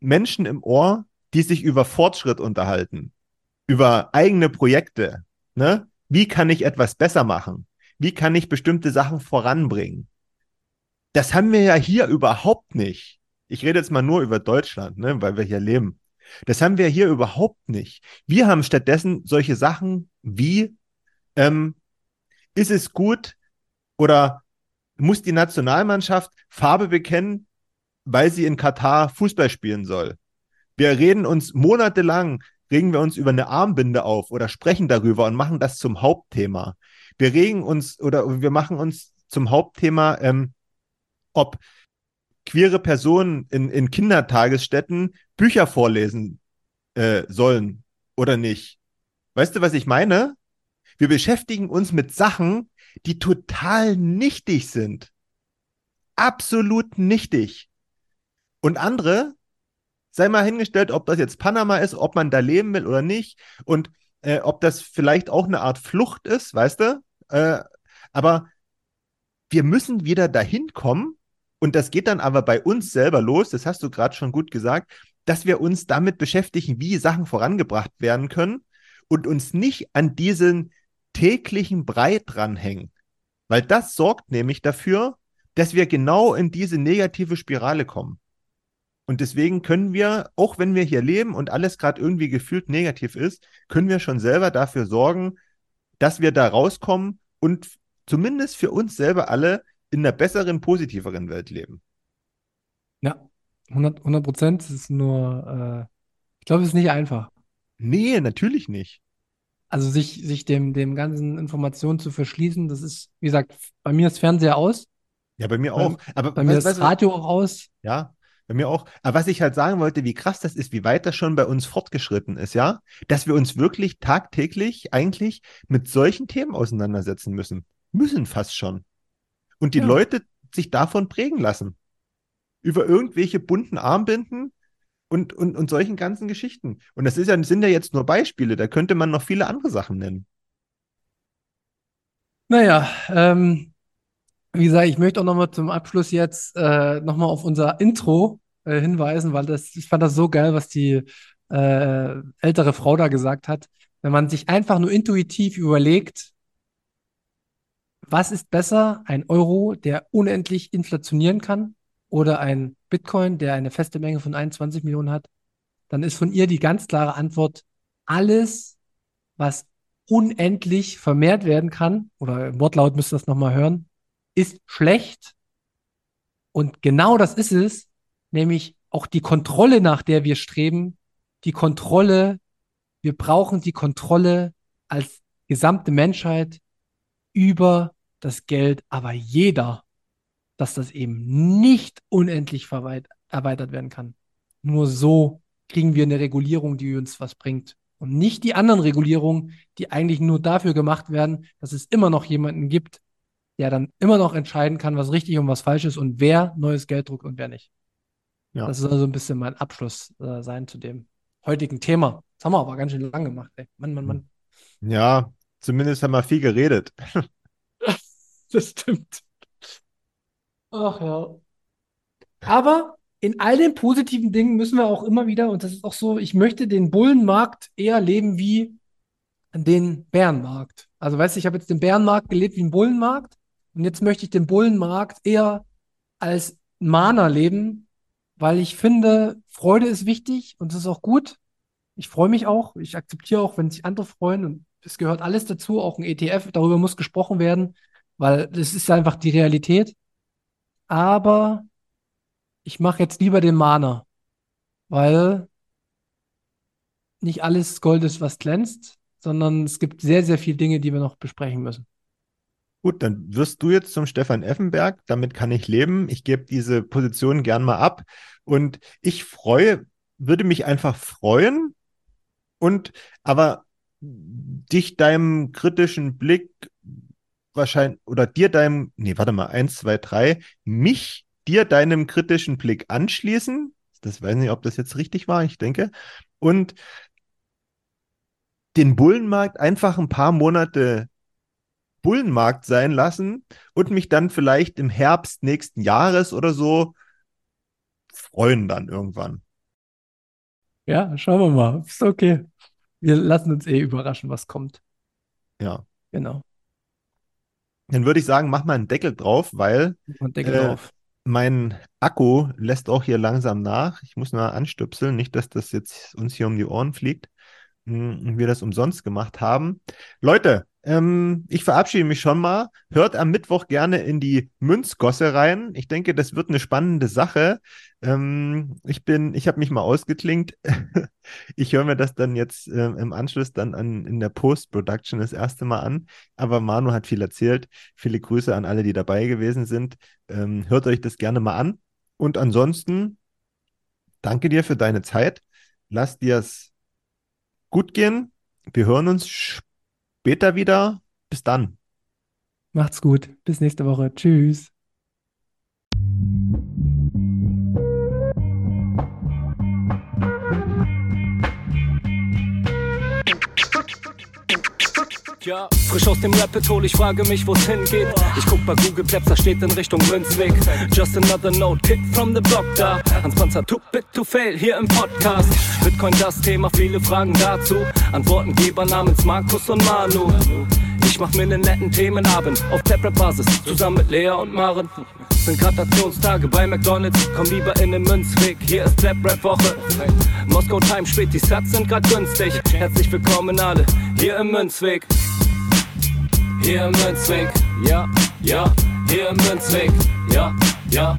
Menschen im Ohr, die sich über Fortschritt unterhalten, über eigene Projekte. Ne? Wie kann ich etwas besser machen? Wie kann ich bestimmte Sachen voranbringen? Das haben wir ja hier überhaupt nicht. Ich rede jetzt mal nur über Deutschland, ne, weil wir hier leben. Das haben wir hier überhaupt nicht. Wir haben stattdessen solche Sachen wie, ähm, ist es gut oder muss die Nationalmannschaft Farbe bekennen, weil sie in Katar Fußball spielen soll? Wir reden uns monatelang, regen wir uns über eine Armbinde auf oder sprechen darüber und machen das zum Hauptthema. Wir regen uns oder wir machen uns zum Hauptthema, ähm, ob queere Personen in, in Kindertagesstätten Bücher vorlesen äh, sollen oder nicht. Weißt du, was ich meine? Wir beschäftigen uns mit Sachen, die total nichtig sind. Absolut nichtig. Und andere, sei mal hingestellt, ob das jetzt Panama ist, ob man da leben will oder nicht und äh, ob das vielleicht auch eine Art Flucht ist, weißt du? Äh, aber wir müssen wieder dahin kommen, und das geht dann aber bei uns selber los, das hast du gerade schon gut gesagt, dass wir uns damit beschäftigen, wie Sachen vorangebracht werden können und uns nicht an diesen täglichen Brei dranhängen. Weil das sorgt nämlich dafür, dass wir genau in diese negative Spirale kommen. Und deswegen können wir, auch wenn wir hier leben und alles gerade irgendwie gefühlt negativ ist, können wir schon selber dafür sorgen, dass wir da rauskommen und zumindest für uns selber alle in einer besseren, positiveren Welt leben. Ja, 100 Prozent. Es ist nur, äh, ich glaube, es ist nicht einfach. Nee, natürlich nicht. Also sich, sich dem, dem ganzen Informationen zu verschließen, das ist, wie gesagt, bei mir ist Fernseher aus. Ja, bei mir auch. Aber bei mir ist das Radio auch aus. Ja, bei mir auch. Aber was ich halt sagen wollte, wie krass das ist, wie weit das schon bei uns fortgeschritten ist, ja, dass wir uns wirklich tagtäglich eigentlich mit solchen Themen auseinandersetzen müssen. Müssen fast schon und die ja. Leute sich davon prägen lassen. Über irgendwelche bunten Armbinden und, und, und solchen ganzen Geschichten. Und das ist ja, sind ja jetzt nur Beispiele, da könnte man noch viele andere Sachen nennen. Naja, ähm, wie gesagt, ich möchte auch nochmal zum Abschluss jetzt äh, nochmal auf unser Intro äh, hinweisen, weil das, ich fand das so geil, was die äh, ältere Frau da gesagt hat. Wenn man sich einfach nur intuitiv überlegt, was ist besser, ein Euro, der unendlich inflationieren kann, oder ein Bitcoin, der eine feste Menge von 21 Millionen hat? Dann ist von ihr die ganz klare Antwort, alles, was unendlich vermehrt werden kann, oder im Wortlaut müsst ihr das nochmal hören, ist schlecht. Und genau das ist es, nämlich auch die Kontrolle, nach der wir streben, die Kontrolle, wir brauchen die Kontrolle als gesamte Menschheit über das Geld, aber jeder, dass das eben nicht unendlich erweitert werden kann. Nur so kriegen wir eine Regulierung, die uns was bringt. Und nicht die anderen Regulierungen, die eigentlich nur dafür gemacht werden, dass es immer noch jemanden gibt, der dann immer noch entscheiden kann, was richtig und was falsch ist und wer neues Geld druckt und wer nicht. Ja. Das soll so also ein bisschen mein Abschluss äh, sein zu dem heutigen Thema. Das haben wir aber ganz schön lang gemacht, ey. Mann, Mann, Mann. Ja, zumindest haben wir viel geredet. das stimmt. Ach ja. Aber in all den positiven Dingen müssen wir auch immer wieder, und das ist auch so, ich möchte den Bullenmarkt eher leben wie den Bärenmarkt. Also weißt du, ich habe jetzt den Bärenmarkt gelebt wie ein Bullenmarkt und jetzt möchte ich den Bullenmarkt eher als Mahner leben, weil ich finde, Freude ist wichtig und es ist auch gut. Ich freue mich auch. Ich akzeptiere auch, wenn sich andere freuen und es gehört alles dazu, auch ein ETF, darüber muss gesprochen werden, weil das ist einfach die Realität. Aber ich mache jetzt lieber den Mahner, weil nicht alles Gold ist, was glänzt, sondern es gibt sehr, sehr viele Dinge, die wir noch besprechen müssen. Gut, dann wirst du jetzt zum Stefan Effenberg. Damit kann ich leben. Ich gebe diese Position gern mal ab. Und ich freue, würde mich einfach freuen und aber dich deinem kritischen Blick wahrscheinlich oder dir deinem, nee, warte mal, eins, zwei, drei, mich dir deinem kritischen Blick anschließen. Das weiß nicht, ob das jetzt richtig war, ich denke. Und den Bullenmarkt einfach ein paar Monate Bullenmarkt sein lassen und mich dann vielleicht im Herbst nächsten Jahres oder so freuen dann irgendwann. Ja, schauen wir mal. Ist okay. Wir lassen uns eh überraschen, was kommt. Ja. Genau. Dann würde ich sagen, mach mal einen Deckel drauf, weil Deckel äh, drauf. mein Akku lässt auch hier langsam nach. Ich muss mal anstöpseln, nicht, dass das jetzt uns hier um die Ohren fliegt hm, und wir das umsonst gemacht haben. Leute, ähm, ich verabschiede mich schon mal. Hört am Mittwoch gerne in die Münzgosse rein. Ich denke, das wird eine spannende Sache. Ähm, ich bin, ich habe mich mal ausgeklingt. ich höre mir das dann jetzt äh, im Anschluss dann an, in der Post-Production das erste Mal an. Aber Manu hat viel erzählt. Viele Grüße an alle, die dabei gewesen sind. Ähm, hört euch das gerne mal an. Und ansonsten, danke dir für deine Zeit. Lass dir es gut gehen. Wir hören uns später wieder. Bis dann. Macht's gut. Bis nächste Woche. Tschüss. Ja, frisch aus dem Rapid hol, ich frage mich, wo's hingeht. Ich guck bei Google Maps, da steht in Richtung Münzweg. Just another note, Kid from the block da. Hans Panzer, too bit to fail, hier im Podcast. Bitcoin das Thema, viele Fragen dazu. Antwortengeber namens Markus und Manu. Ich mach mir einen netten Themenabend auf Taprap-Basis, zusammen mit Lea und Maren. Sind Gratationstage bei McDonalds, komm lieber in den Münzweg, hier ist Trap-Rap-Woche. Moskau Time spät, die Sats sind grad günstig. Herzlich willkommen alle, hier im Münzweg. Hier im Münzweg, ja, ja, hier im Münzweg, ja, ja,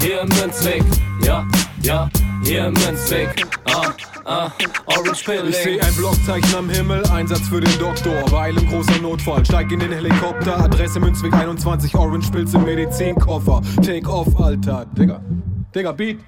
hier im Münzweg, ja, ja, hier im Münzweg, ah. Ah, Orange Pilling. Ich seh ein Blockzeichen am Himmel, Einsatz für den Doktor. Weil im großer Notfall, steig in den Helikopter. Adresse Münzweg 21, Orange Pilz im Medizinkoffer. Take off, Alter. Digga, Digga, Beat.